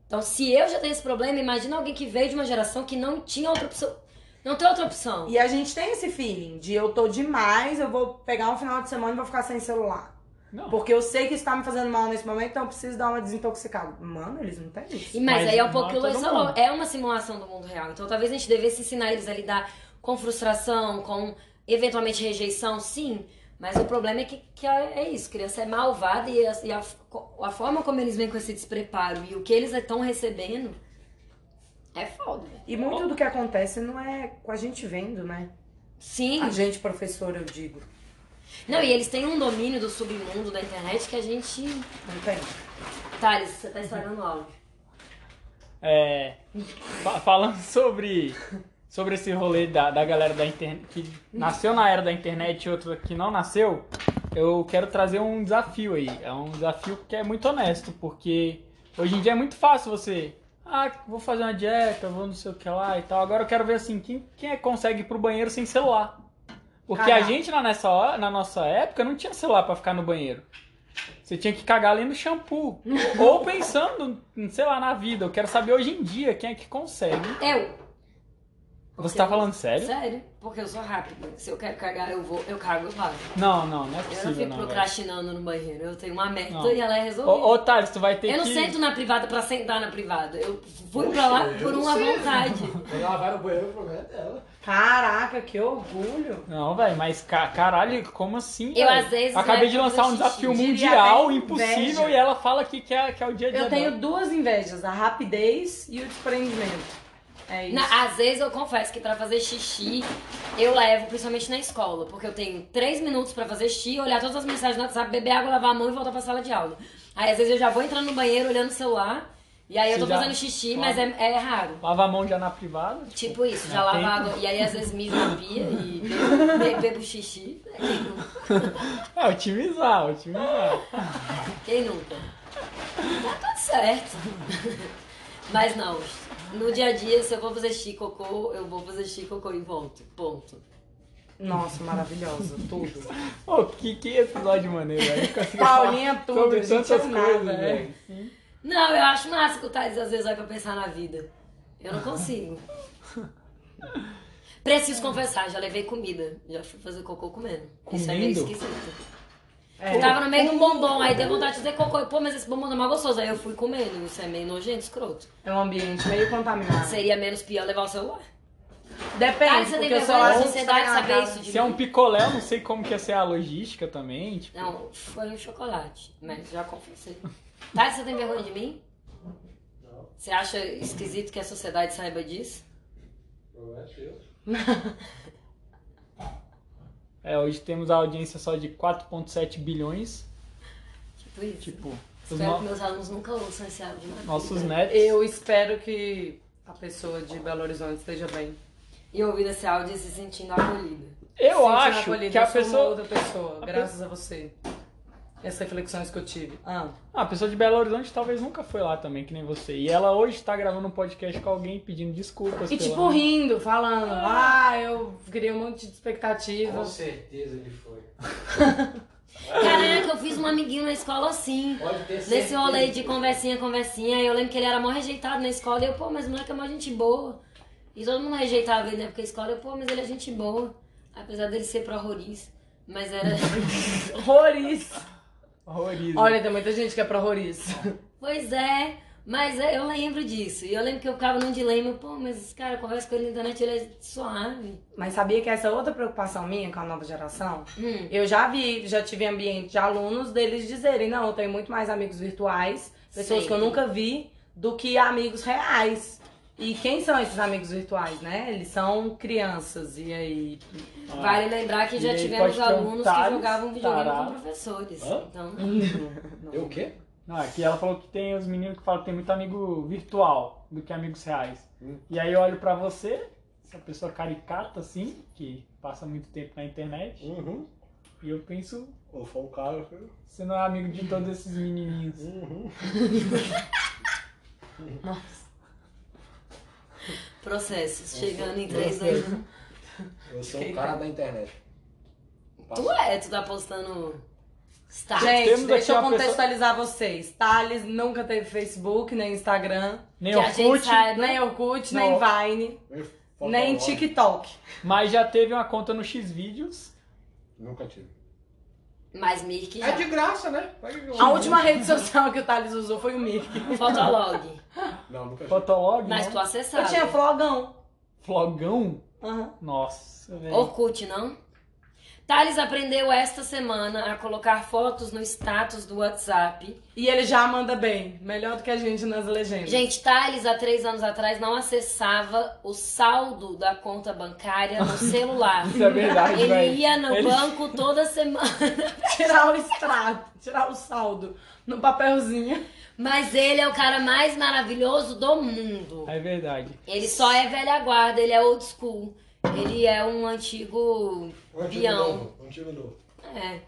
Então, se eu já tenho esse problema, imagina alguém que veio de uma geração que não tinha outra opção. Não tem outra opção. E a gente tem esse feeling de eu tô demais, eu vou pegar um final de semana e vou ficar sem celular. Não. Porque eu sei que isso tá me fazendo mal nesse momento, então eu preciso dar uma desintoxicada. Mano, eles não têm isso. E, mas, Mas aí é um pouco que o Luiz falou, é uma simulação do mundo real. Então talvez a gente devesse ensinar eles a lidar com frustração, com eventualmente rejeição, sim. Mas o problema é que, que é é isso, criança é malvada e, a, e a, a forma como eles vêm com esse despreparo e o que eles estão recebendo é foda. velho. E muito do que acontece não é com a gente vendo, né? Sim. A gente, professor, eu digo. Não, e eles têm um domínio do submundo da internet que a gente. Não tem. Thales, você tá estragando o áudio. É, fa- falando sobre, sobre esse rolê da, da galera da internet que nasceu na era da internet e outro que não nasceu, eu quero trazer um desafio aí. É um desafio que é muito honesto, porque hoje em dia é muito fácil você. ah, vou fazer uma dieta, vou não sei o que lá e tal. Agora eu quero ver assim, quem, quem é que consegue ir pro banheiro sem celular? Porque a gente na, nessa hora, na nossa época não tinha celular pra ficar no banheiro. Você tinha que cagar lendo shampoo. Ou pensando, sei lá, na vida. Eu quero saber hoje em dia quem é que consegue. Eu. Você tá falando sério? Sério, porque eu sou rápida. Se eu quero cagar, eu vou, eu cago, eu vazo. Não, não, não é Eu não possível fico não. velho. procrastinando no banheiro. Eu tenho uma meta Não. e ela é resolvida. Ô, ô Thales, tu vai ter eu não que... sento na privada pra sentar na privada. Eu fui pra lá por uma vontade. Quando ela vai no banheiro, o problema é dela. Caraca, que orgulho. Não, velho, mas ca- caralho, como assim? Eu, velho? às vezes, Acabei de lançar um desafio xixi. mundial, impossível, inveja. e ela fala que, que, é, que é o dia a dia Eu tenho dela. duas invejas, a rapidez e o desprendimento. É isso. Na- às vezes eu confesso que pra fazer xixi eu levo, principalmente na escola, porque eu tenho três minutos pra fazer xixi, olhar todas as mensagens no WhatsApp, beber água, lavar a mão e voltar pra sala de aula. Aí às vezes eu já vou entrando no banheiro olhando o celular, e aí eu tô fazendo xixi, mas é, é raro. Lava a mão já na privada. Tipo isso, já Já tem. água, e aí às vezes mijo na pia e bebo, be- bebo xixi. Quem nunca? É, otimizar, otimizar. Quem nunca? Tá tudo certo. Mas não, no dia a dia, se eu vou fazer xixi cocô, eu vou fazer xixi e cocô e volto. Ponto. Nossa, maravilhosa, tudo. Pô, que, que episódio maneiro, velho. Consigo Paulinha, falar tudo, Sobre tantas é nada, coisas, é. velho. Sim. Não, eu acho massa que o Thales às vezes vai pra pensar na vida. Eu não consigo. Preciso confessar, já levei comida. Já fui fazer cocô comendo. Isso é meio Comendo? esquisito. É. Eu tava no meio de um bombom, aí deu vontade de fazer cocô. Pô, mas esse bombom tá mais gostoso. Aí eu fui comendo. Isso é meio nojento, escroto. É um ambiente meio contaminado. Seria menos pior levar o celular. Depende, você tem porque o celular da sociedade tá na saber isso de Se é um picolé, eu não sei como que ia ser a logística também. Tipo, Não, foi um chocolate, mas já confessei. Thales, você tem vergonha de mim? Você acha esquisito que a sociedade saiba disso? é, hoje temos a audiência só de 4,7 bilhões. Tipo isso. Tipo, os Espero no- que meus alunos nunca ouçam esse áudio. na nossos netos. Eu espero que a pessoa de Belo Horizonte esteja bem. E ouvindo esse áudio e se sentindo acolhida. Eu Sentindo acho acolhida, que a eu sou uma pessoa. outra pessoa, a graças a você. Essas reflexões que eu tive. Ah, Ah, a pessoa de Belo Horizonte talvez nunca foi lá também, que nem você. E ela hoje está gravando um podcast com alguém pedindo desculpas. e pela- tipo rindo, falando, ah, eu criei um monte de expectativa. Com certeza ele foi. Caraca, eu fiz um amiguinho na escola assim. Pode ter Nesse certeza. rolê de conversinha, conversinha. Eu lembro que ele era mó rejeitado na escola. E eu, pô, mas o moleque é mó gente boa. E todo mundo rejeitava ele, né? Porque a escola, eu, pô, mas ele é gente boa. Apesar dele ser pro horroriz. Mas era. Roriz. Horrorismo. Olha, tem muita gente que é pra Roriz. pois é. Mas é, eu lembro disso. E eu lembro que eu ficava num dilema. Pô, mas esse cara conversa com ele na internet, ele é suave. Mas sabia que essa é outra preocupação minha com a nova geração? Hum. Eu já vi, já tive ambiente de alunos deles dizerem, não, eu tenho muito mais amigos virtuais, pessoas que eu nunca vi, do que amigos reais. E quem são esses amigos virtuais, né? Eles são crianças, e aí... Ah. Vale lembrar que já tivemos alunos que jogavam videogame tarado. com professores. Hã? Então. Eu o quê? Não, aqui ela falou que tem os meninos que falam que tem muito amigo virtual do que amigos reais. Hum. E aí eu olho pra você, essa pessoa caricata assim, que passa muito tempo na internet, Uhum. e eu penso, Ou foi um cara, filho. você não é amigo de todos esses menininhos. Uhum. Processos. Eu Chegando sou- em 3, eu 2, sou- 1. Eu sou um cara da internet. Tu é, tu tá postando. Gente, temos deixa eu contextualizar vocês. Thales nunca teve Facebook, nem Instagram, Nem Orkut, saiba. nem Orkut, Não. nem Vine, nem. TikTok. mas já teve uma conta no Xvideos. Nunca tive. Mas Mirk É já. de graça, né? A última rede social que o Thales usou foi o Mirk. Fotolog. Não, nunca. Fotolog, Mas não? tu acessava. Eu tinha flogão. Flogão? Aham. Nossa, velho. Orkut, não? Thales aprendeu esta semana a colocar fotos no status do WhatsApp. E ele já manda bem. Melhor do que a gente nas legendas. Gente, Thales, há três anos atrás, não acessava o saldo da conta bancária no celular. Isso é verdade, Ele velho. ia no Ele- banco toda semana. tirar o extrato, tirar o saldo no papelzinho. Mas ele é o cara mais maravilhoso do mundo. É verdade. Ele só é velha guarda, ele é old school. Ele é um antigo Um antigo novo. Um antigo novo. É.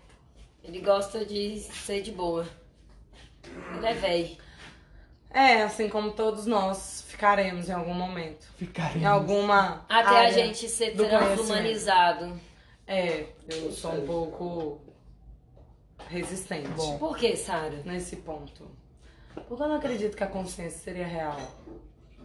Ele gosta de ser de boa. Ele é velho. É, assim como todos nós ficaremos em algum momento. Ficarem. Em alguma. Até a gente ser do transhumanizado. É, eu sou um pouco resistente Bom. Por que, Sara? nesse ponto. Porque eu não acredito que a consciência seria real.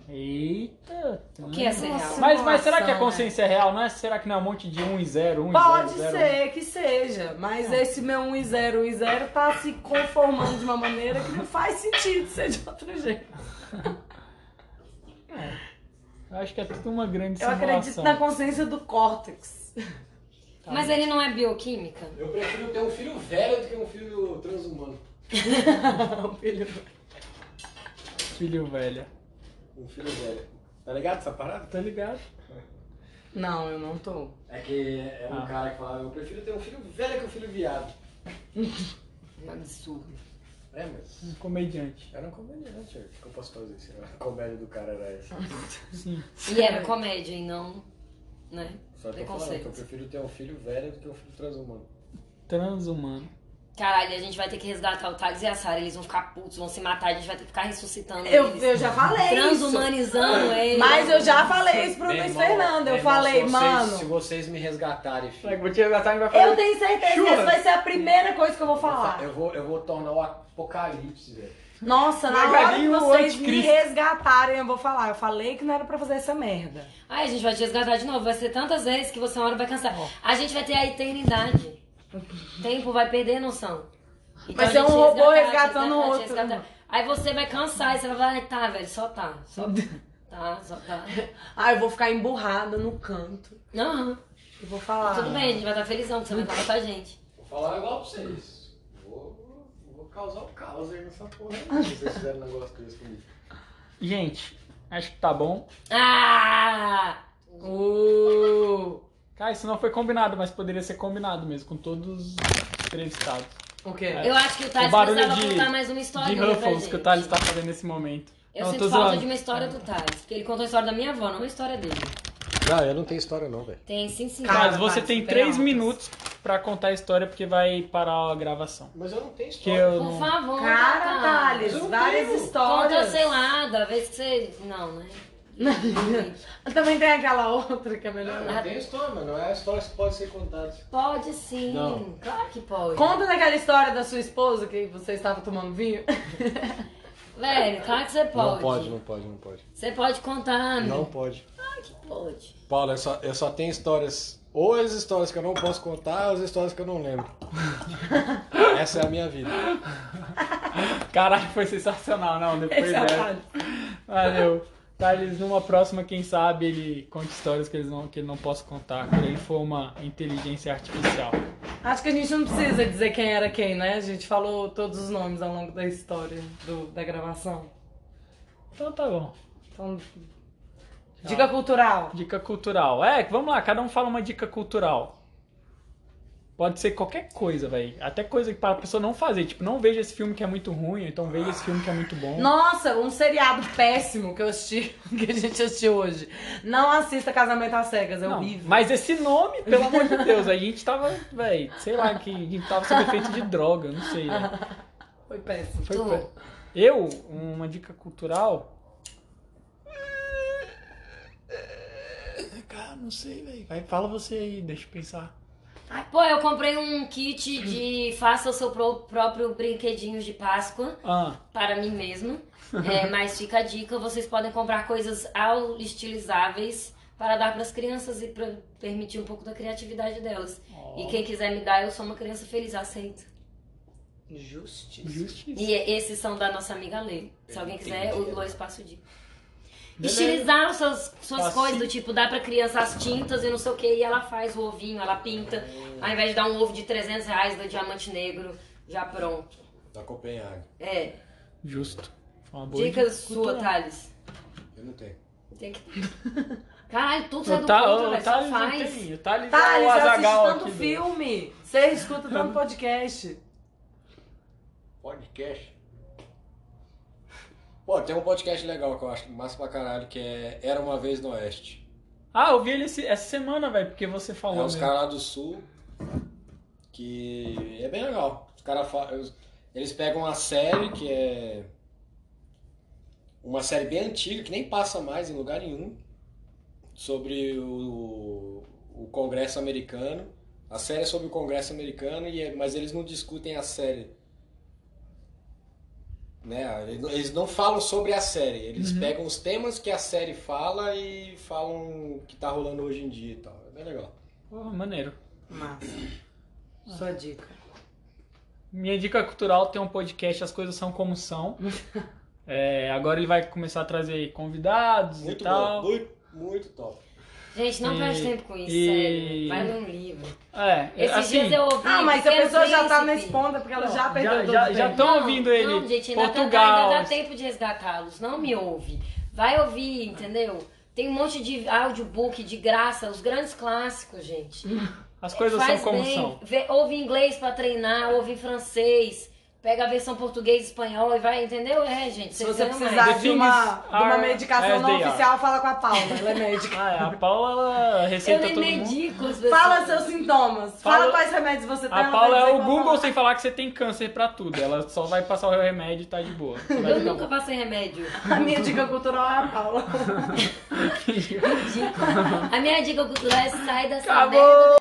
Eita. O que é ser Nossa, real? Mas, mas será que a Simulação, consciência é real? Não é? Será que não é um monte de 1 e 0, 1 e 0, Pode 0, ser que seja, mas esse meu 1 e 0, 1 e 0 tá se conformando de uma maneira que não faz sentido ser de outro jeito. Eu acho que é tudo uma grande Eu simulação. acredito na consciência do córtex. Mas ele não é bioquímica? Eu prefiro ter um filho velho do que um filho transhumano. Filho velho. Um filho velho. Tá ligado essa parada? Tá ligado? Não, eu não tô. É que é um Ah. cara que falava, eu prefiro ter um filho velho que um filho viado. Um absurdo. É, mas Um comediante. era um comediante. O que eu posso fazer se a comédia do cara era essa? Sim. E era comédia e não, né? Só que eu falava que eu prefiro ter um filho velho do que um filho transhumano. Transhumano. Caralho, a gente vai ter que resgatar o Thales e a Sara. Eles vão ficar putos, vão se matar, a gente vai ter que ficar ressuscitando Eu, eles. eu já falei isso. Transhumanizando eles. Mas eu já falei isso pro Luiz Fernando. Eu irmão, falei, se vocês- mano. Se vocês me resgatarem, filho, Vou te resgatar vai fazer. Eu tenho certeza que essa vai ser a primeira coisa que eu vou falar. eu vou, eu vou tornar o apocalipse, velho. Nossa, na hora que vocês me resgatarem, eu vou falar. Eu falei que não era pra fazer essa merda. Ai, a gente vai te resgatar de novo. Vai ser tantas vezes que você uma hora vai cansar. A gente vai ter a eternidade. Tempo vai perder noção. Então Vai ser a gente um robô resgatar, resgatando resgatar, outro. resgatar. Aí você vai cansar e você vai falar, "Ai, tá, velho, só tá. Só tá, só tá. Ah, eu vou ficar emburrada no canto. Não, E vou falar. tudo bem, a gente vai estar felizão, porque você vai estar com a gente. Vou falar igual pra vocês. Vou, vou causar o caos aí nessa porra aí, se vocês fizerem um negócio desse comigo. Gente, acho que tá bom. Ah! Uh, Cara, isso não foi combinado, mas poderia ser combinado mesmo, com todos os entrevistados. o quê? É. Eu acho que o Thales O precisava de- contar mais uma história De Ruffles que o Thales tá fazendo nesse momento. Eu não, sinto falta zoando. de uma história do Thales, porque ele contou a história da minha avó, não a história dele. Não, eu não tenho história não, velho. Tem sim, sim. Cara, Thales, você Thales, tem três minutos pra contar a história, porque vai parar a gravação. Mas eu não tenho história. eu Por não... favor, Cara, Thales, várias tenho. histórias. Conta, sei lá, da vez que você. Não, né? Também tem aquela outra que é melhor. Eu não tenho história, mas não é a história que pode ser contada. Pode sim. Não. Claro que pode. Conta daquela história da sua esposa que você estava tomando vinho. Velho, claro que você pode. Não pode, não pode, não pode. Você pode contar, Não meu. pode. Pode. Paulo, eu só, eu só tenho histórias. Ou as histórias que eu não posso contar, ou as histórias que eu não lembro. Essa é a minha vida. Caralho, foi sensacional, não, depois é. Valeu. Thales, numa próxima, quem sabe, ele conta histórias que, eles não, que ele não possa contar, quando ele for uma inteligência artificial. Acho que a gente não precisa dizer quem era quem, né? A gente falou todos os nomes ao longo da história do- da gravação. Então tá bom. Então, dica cultural. Dica cultural. É, vamos lá, cada um fala uma dica cultural. Pode ser qualquer coisa, velho. Até coisa que para a pessoa não fazer. Tipo, não veja esse filme que é muito ruim, então veja esse filme que é muito bom. Nossa, um seriado péssimo que eu assisti, que a gente assistiu hoje. Não assista Casamento às Cegas, é Não, horrível. mas esse nome, pelo amor de Deus, a gente tava, velho, sei lá, que a gente tava sob efeito de droga, não sei, velho. Foi péssimo. Foi Tu. pé- Eu, uma dica cultural. Cara, não sei, velho. Vai, fala você aí, deixa eu pensar. Pô, eu comprei um kit de faça o seu pró- próprio brinquedinho de Páscoa Ah, para mim mesmo. É, mas fica a dica, vocês podem comprar coisas ao estilizáveis para dar para as crianças e para permitir um pouco da criatividade delas. E quem quiser me dar, eu sou uma criança feliz, aceito. Justiça. justiça. E esses são da nossa amiga Lê. Se alguém quiser, o Lois passa o Estilizar suas Assim. coisas, do tipo, dá pra criança as tintas e não sei o que, e ela faz o ovinho, ela pinta. Ao invés de dar um ovo de 300 reais do diamante negro, já pronto. Da Copenhague. É. Justo. Foi uma boa Dica sua. Thales. Eu não tenho. Tem que... Caralho, tudo sai O do Ta- contra, o velho. Só Thales faz. tem. O Thales, é Thales, o assisti Azagal tanto aqui. do- filme. Você escuta tanto podcast. Podcast. Pô, tem um podcast legal que eu acho massa pra caralho, que é Era Uma Vez no Oeste. Ah, eu vi ele esse- essa semana, velho, porque você É falou. uns mesmo. caras lá do sul que é bem legal. Os caras eles pegam uma série que é uma série bem antiga, que nem passa mais em lugar nenhum, sobre o, o Congresso americano. A série é sobre o Congresso americano, e é- mas eles não discutem a série. Né? Eles não falam sobre a série, eles pegam os temas que a série fala e falam o que tá rolando hoje em dia e tal. É bem legal. Porra, maneiro. Massa. Sua dica. Minha dica cultural tem um podcast As Coisas São Como São. É, agora ele vai começar a trazer convidados Muito e tal. bom, muito, muito top. Gente, não E- perde tempo com isso, e- sério. Vai ler um livro. É, Esses assim, dias eu ouvi. Ah, mas a pessoa já tá na Príncipe. esponda porque ela já já, perdeu já, já estão ouvindo ele. Não, gente, ainda, Portugal. Dá, ainda dá tempo de resgatá-los. Não me ouve. Vai ouvir, entendeu? Tem um monte de audiobook de graça, os grandes clássicos, gente. As coisas Faz são como bem. são. Vê- ouve inglês pra treinar, ouve francês. Pega a versão português e espanhol e vai, entendeu? É, gente. Se você precisar de uma, de uma are medicação as não oficial, fala com a Paula. Ela é médica. Ah, é, a Paula ela Eu receita nem todo mundo. medico as pessoas. Fala seus sintomas. Fala, Fala- quais remédios você tem. A Paula é o Google falar. sem falar que você tem câncer pra tudo. Ela só vai passar o remédio e tá de boa. Eu nunca passei remédio. A minha dica cultural é a Paula. Ridículo. A minha dica cultural é sai dessa Acabou! merda